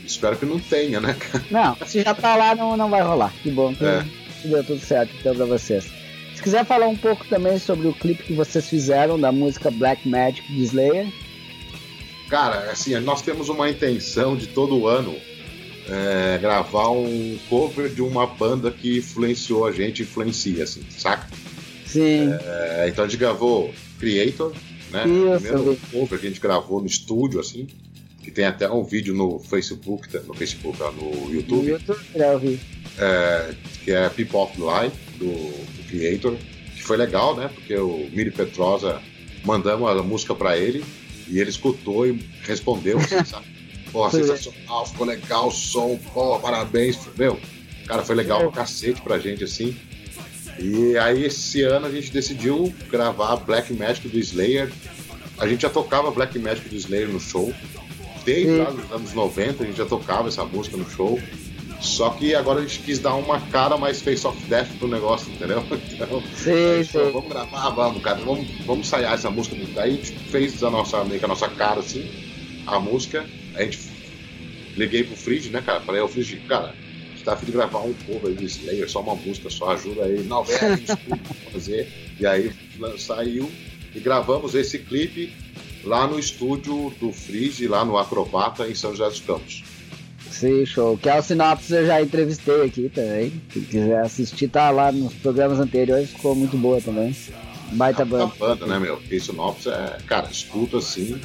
Speaker 2: Espero que não tenha, né, cara?
Speaker 1: Não, se já tá lá, não, não vai rolar. Que bom que é. deu tudo certo então pra vocês. Se quiser falar um pouco também sobre o clipe que vocês fizeram da música Black Magic de Slayer.
Speaker 2: Cara, assim, nós temos uma intenção de todo ano é, gravar um cover de uma banda que influenciou a gente, influencia, assim, saca?
Speaker 1: Sim.
Speaker 2: É, então a gente gravou Creator, né? Isso, primeiro cover que a gente gravou no estúdio, assim, que tem até um vídeo no Facebook, no Facebook, no YouTube. No
Speaker 1: YouTube, eu vi.
Speaker 2: É, que é People of Life, do, do Creator, que foi legal, né? Porque o Miri Petrosa mandamos a música para ele e ele escutou e respondeu, assim, sabe? Pô, sensacional, ficou legal o som, pô, parabéns. Meu, cara, foi legal pra cacete pra gente, assim. E aí esse ano a gente decidiu gravar Black Magic do Slayer. A gente já tocava Black Magic do Slayer no show. Desde lá nos anos 90 a gente já tocava essa música no show. Só que agora a gente quis dar uma cara mais face of death pro negócio, entendeu? Então,
Speaker 1: sim, sim.
Speaker 2: vamos gravar, vamos, cara, vamos, vamos ensaiar essa música. Daí a gente fez a nossa, meio que a nossa cara assim, a música. A gente liguei pro Frid, né, cara? Falei, o Frid, cara, tá afim de gravar um cover do Slayer, só uma música, só ajuda aí. Aí, fazer. E aí saiu e gravamos esse clipe lá no estúdio do Frid, lá no Acrobata, em São José dos Campos.
Speaker 1: Sim, show. Que é o Sinopse eu já entrevistei aqui também. Quem quiser assistir, tá lá nos programas anteriores, ficou muito boa também. Baita banda.
Speaker 2: banda, né, meu? Porque Sinopse é, cara, escuta assim,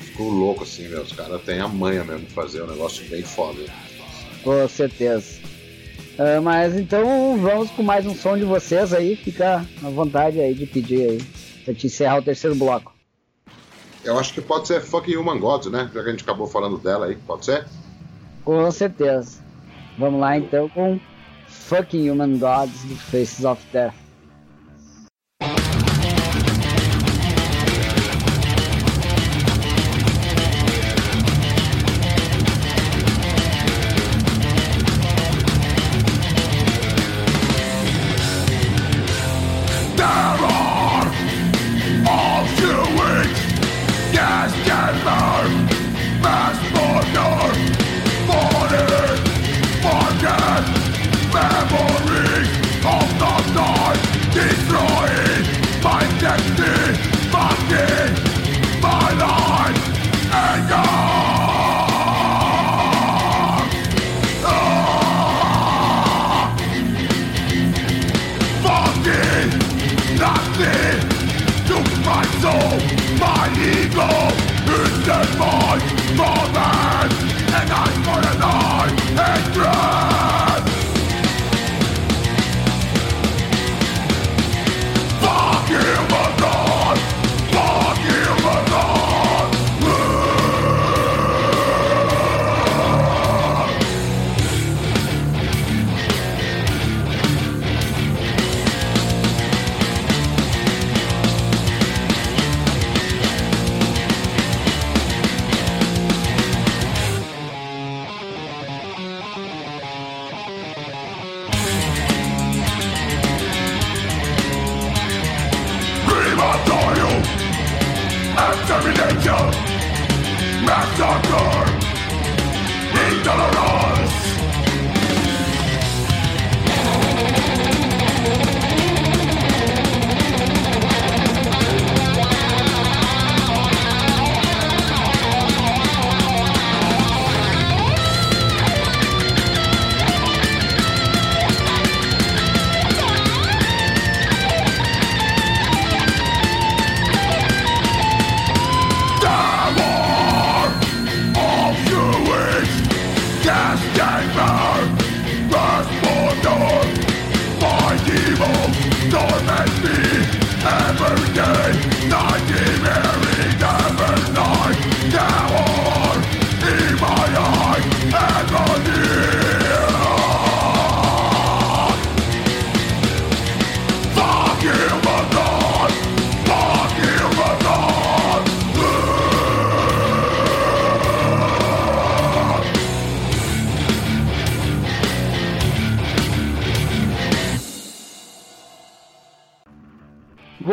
Speaker 2: ficou louco assim, meu. Os caras têm a manha mesmo de fazer um negócio bem foda.
Speaker 1: Com certeza. Uh, mas então vamos com mais um som de vocês aí, fica à vontade aí de pedir aí, pra te encerrar o terceiro bloco.
Speaker 2: Eu acho que pode ser Fucking Human Gods, né? Já que a gente acabou falando dela aí, pode ser?
Speaker 1: Com certeza. Vamos lá então com Fucking Human Gods do Faces of Death.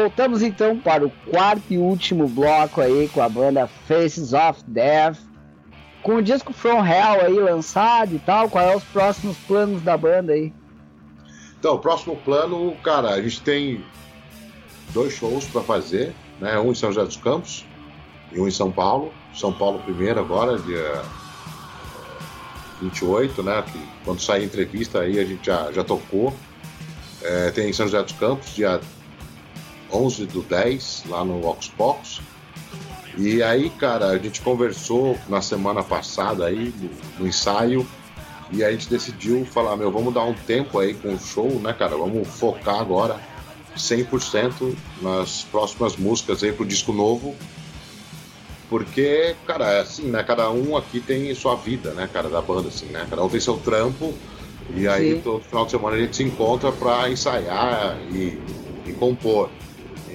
Speaker 1: Voltamos então para o quarto e último bloco aí com a banda Faces of Death. Com o disco From Hell aí lançado e tal, quais são os próximos planos da banda aí?
Speaker 2: Então, o próximo plano, cara, a gente tem dois shows para fazer, né? Um em São José dos Campos e um em São Paulo. São Paulo primeiro agora, dia 28, né? Que quando sair a entrevista aí a gente já, já tocou. É, tem em São José dos Campos, dia 11 do 10, lá no Oxbox. E aí, cara, a gente conversou na semana passada aí, no, no, ensaio, e a gente decidiu falar, meu, vamos dar um tempo aí com o show, né, cara? Vamos focar agora 100% nas próximas músicas aí pro disco novo. Porque, cara, é assim, né? Cada um aqui tem sua vida, né, cara, da banda, assim, né? Cada um tem seu trampo. E aí, Sim. todo final de semana a gente se encontra pra ensaiar e, e compor.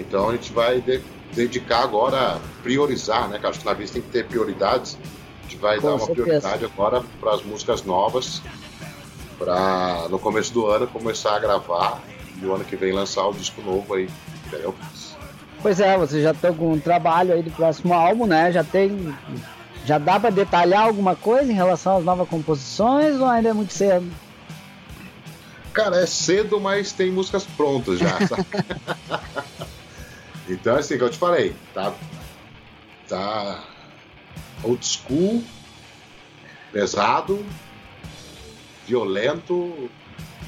Speaker 2: Então a gente vai de, dedicar agora a priorizar, né? Que acho que na tem que ter prioridades. A gente vai Com dar uma certeza. prioridade agora para as músicas novas, para no começo do ano começar a gravar e o ano que vem lançar o disco novo aí, entendeu?
Speaker 1: Pois é, você já está com um trabalho aí do próximo álbum, né? Já tem. Já dá para detalhar alguma coisa em relação às novas composições ou ainda é muito cedo?
Speaker 2: Cara, é cedo, mas tem músicas prontas já, sabe? Então, assim, que eu te falei, tá, tá old school, pesado, violento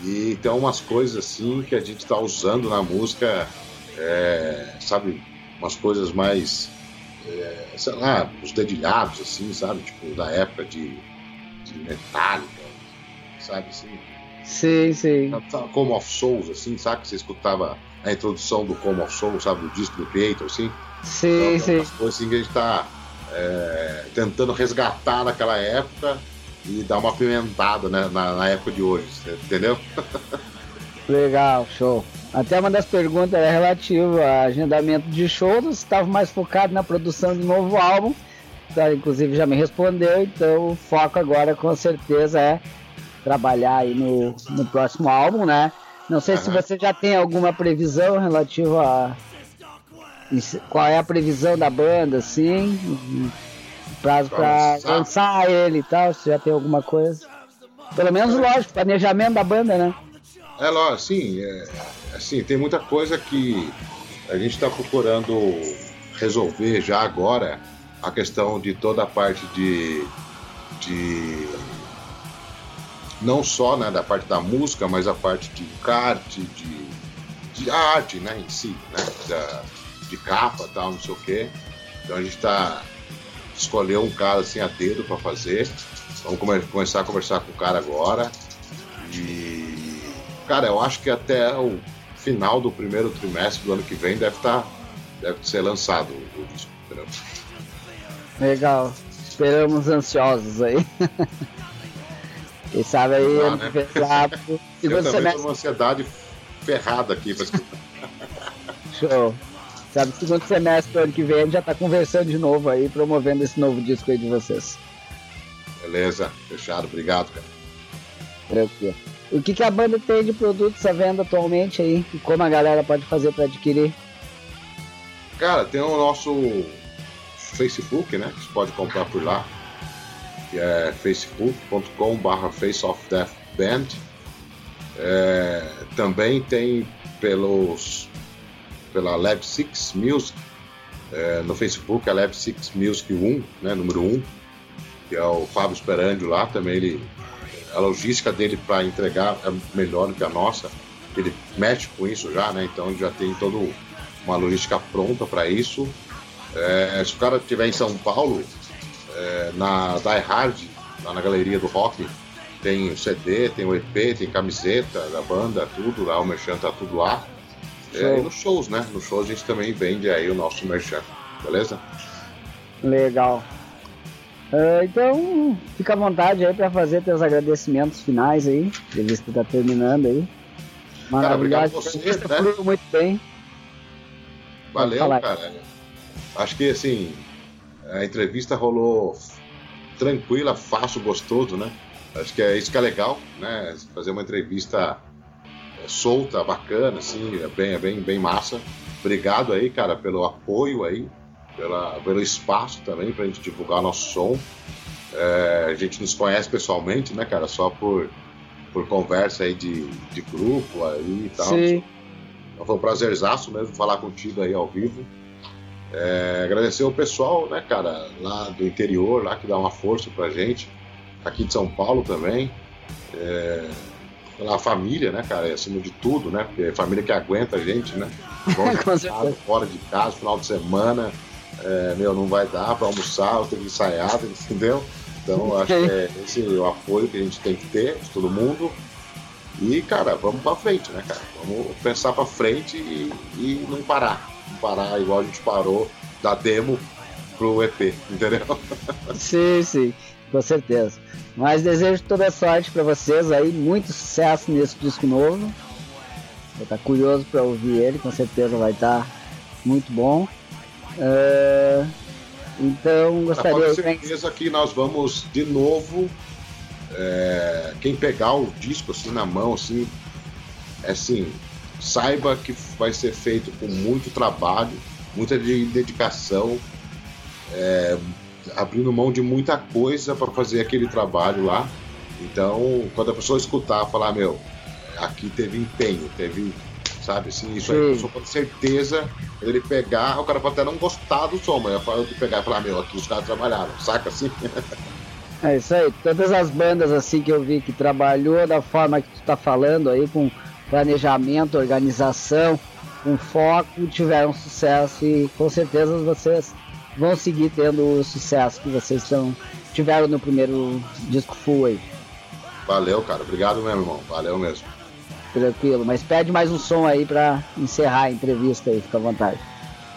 Speaker 2: e tem umas coisas assim que a gente tá usando na música, é, sabe, umas coisas mais, é, sei lá, os dedilhados assim, sabe, tipo da época de, de Metallica, sabe assim.
Speaker 1: Sim, sim.
Speaker 2: Como of Souls, assim, sabe, que você escutava a introdução do Como Soul, sabe, do disco do Creator, assim.
Speaker 1: Sim, então, sim.
Speaker 2: coisas assim que a gente está é, tentando resgatar naquela época e dar uma pimentada né, na, na época de hoje, entendeu?
Speaker 1: Legal, show. Até uma das perguntas é relativa a agendamento de shows, estava mais focado na produção de novo álbum, então, inclusive já me respondeu, então o foco agora com certeza é trabalhar aí no, no próximo álbum, né? Não sei se você já tem alguma previsão relativa a. Qual é a previsão da banda, assim? Prazo para lançar ele e tal, se já tem alguma coisa. Pelo menos, lógico, planejamento da banda, né?
Speaker 2: É lógico, sim. É, assim, tem muita coisa que a gente está procurando resolver já agora. A questão de toda a parte de, de não só né, da parte da música, mas a parte de kart, de, de arte né, em si, né, da, de capa tal, não sei o quê. Então a gente está escolheu um cara assim a dedo para fazer. Vamos come começar a conversar com o cara agora. E cara, eu acho que até o final do primeiro trimestre do ano que vem deve tá, deve ser lançado o disco.
Speaker 1: Legal. Esperamos ansiosos aí. Quem sabe aí
Speaker 2: ah, né? segundo Eu também tô numa ansiedade ferrada aqui escutar.
Speaker 1: Show. Sabe, segundo semestre do ano que vem a gente já tá conversando de novo aí, promovendo esse novo disco aí de vocês.
Speaker 2: Beleza, fechado, obrigado, cara.
Speaker 1: Tranquilo. O que, que a banda tem de produtos à venda atualmente aí? E como a galera pode fazer para adquirir?
Speaker 2: Cara, tem o nosso Facebook, né? Que você pode comprar por lá. Que é facebook.com.br faceofdeathband. É, também tem pelos pela Lab 6 Music é, no Facebook, a Lab 6 Music 1, né, número 1, que é o Fábio Esperandio lá, também ele a logística dele para entregar é melhor do que a nossa. Ele mexe com isso já, né? Então já tem toda uma logística pronta para isso. É, se o cara estiver em São Paulo, é, na Die Hard, lá na galeria do rock, tem o CD, tem o EP, tem camiseta da banda, tudo lá, o merchan tá tudo lá. É, e nos shows, né? Nos shows a gente também vende aí o nosso merchan, beleza?
Speaker 1: Legal. Uh, então, fica à vontade aí para fazer teus agradecimentos finais aí. A entrevista tá terminando aí.
Speaker 2: Cara, obrigado você, né?
Speaker 1: muito bem.
Speaker 2: Valeu, cara. Acho que assim, a entrevista rolou tranquila, fácil, gostoso, né? Acho que é isso que é legal, né? Fazer uma entrevista é, solta, bacana, assim, é bem, é bem, bem massa. Obrigado aí, cara, pelo apoio aí, pela, pelo espaço também pra gente divulgar nosso som. É, a gente nos conhece pessoalmente, né, cara? Só por, por conversa aí de, de grupo aí e tal. Sim. Então foi um prazerzaço mesmo falar contigo aí ao vivo. É, agradecer o pessoal, né, cara, lá do interior, lá que dá uma força pra gente, aqui de São Paulo também. É, pela família, né, cara, acima de tudo, né, porque é família que aguenta a gente, né, casa, fora de casa, final de semana, é, meu, não vai dar pra almoçar, eu tenho que ensaiar, entendeu? Então, acho que é esse o apoio que a gente tem que ter de todo mundo. E, cara, vamos pra frente, né, cara? Vamos pensar pra frente e, e não parar parar igual a gente parou da demo pro EP, entendeu?
Speaker 1: Sim, sim, com certeza. Mas desejo toda sorte para vocês aí, muito sucesso nesse disco novo. Eu tá curioso para ouvir ele, com certeza vai estar tá muito bom. Uh, então gostaria.
Speaker 2: Ter certeza que nós vamos de novo. É, quem pegar o disco assim na mão, assim, é assim, saiba que vai ser feito com muito trabalho, muita dedicação, é, abrindo mão de muita coisa para fazer aquele trabalho lá. Então, quando a pessoa escutar, falar, meu, aqui teve empenho, teve, sabe, assim, isso aí, a pessoa pode certeza, quando ele pegar, o cara pode até não gostar do som, mas eu pegar e falar, meu, aqui os caras trabalharam, saca assim?
Speaker 1: É isso aí, todas as bandas assim que eu vi que trabalhou da forma que tu tá falando aí, com planejamento, organização, com foco, tiveram sucesso e com certeza vocês vão seguir tendo o sucesso que vocês tiveram no primeiro disco full aí.
Speaker 2: Valeu, cara. Obrigado mesmo, irmão. Valeu mesmo.
Speaker 1: Tranquilo, mas pede mais um som aí para encerrar a entrevista aí, fica à vontade.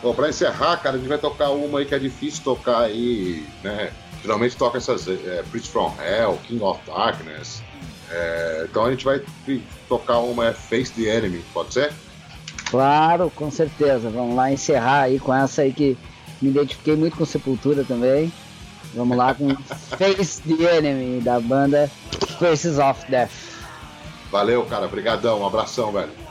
Speaker 2: Bom, pra encerrar, cara, a gente vai tocar uma aí que é difícil tocar aí, né? Geralmente toca essas é, Preach From Hell, King of Darkness, é, então a gente vai tocar uma Face the Enemy, pode ser?
Speaker 1: Claro, com certeza. Vamos lá encerrar aí com essa aí que me identifiquei muito com Sepultura também. Vamos lá com Face the Enemy da banda Faces of Death.
Speaker 2: Valeu, cara. Obrigadão. Um abração, velho.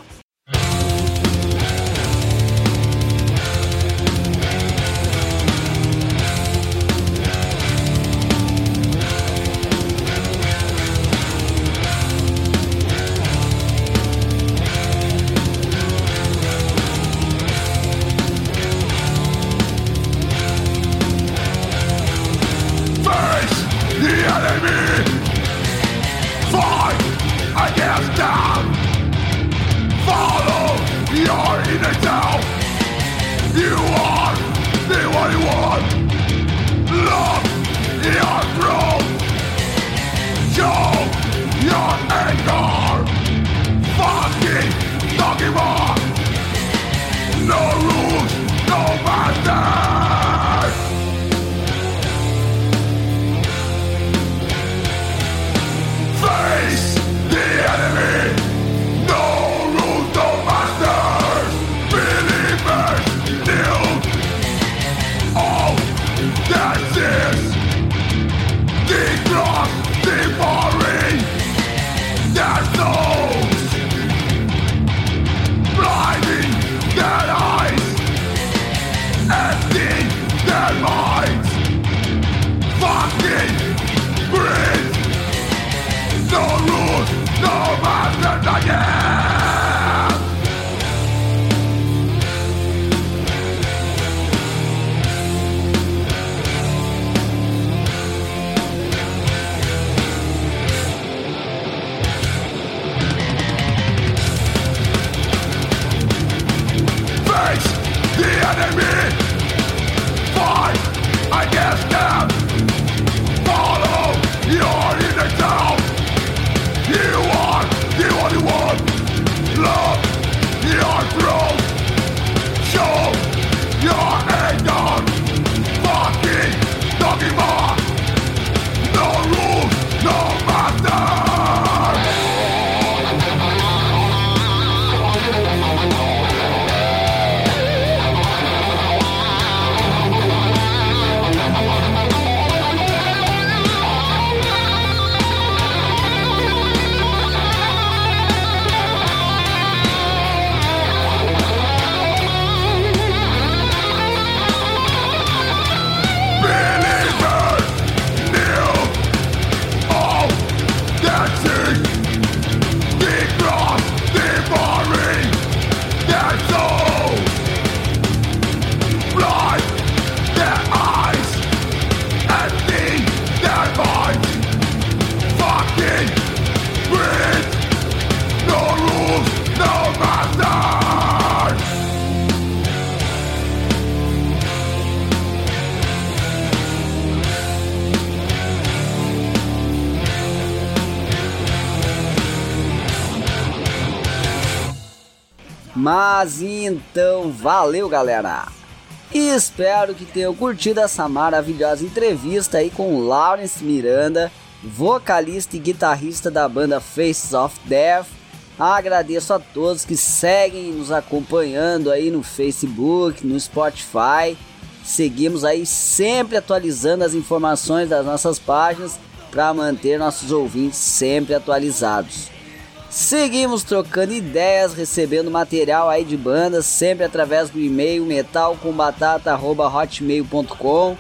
Speaker 1: Mas então, valeu galera! Espero que tenham curtido essa maravilhosa entrevista aí com Lawrence Miranda, vocalista e guitarrista da banda Faces of Death. Agradeço a todos que seguem nos acompanhando aí no Facebook, no Spotify. Seguimos aí sempre atualizando as informações das nossas páginas para manter nossos ouvintes sempre atualizados. Seguimos trocando ideias, recebendo material aí de bandas, sempre através do e-mail metalcombatata.hotmail.com.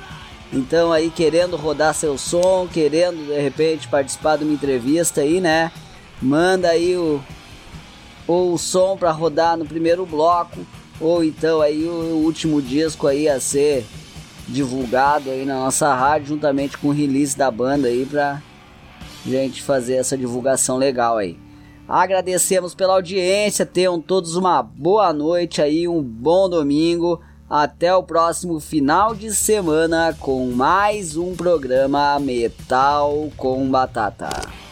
Speaker 1: Então aí querendo rodar seu som, querendo de repente participar de uma entrevista aí, né? Manda aí o, ou o som para rodar no primeiro bloco, ou então aí o último disco aí a ser divulgado aí na nossa rádio juntamente com o release da banda aí pra gente fazer essa divulgação legal aí. Agradecemos pela audiência, tenham todos uma boa noite aí, um bom domingo. Até o próximo final de semana com mais um programa Metal com Batata.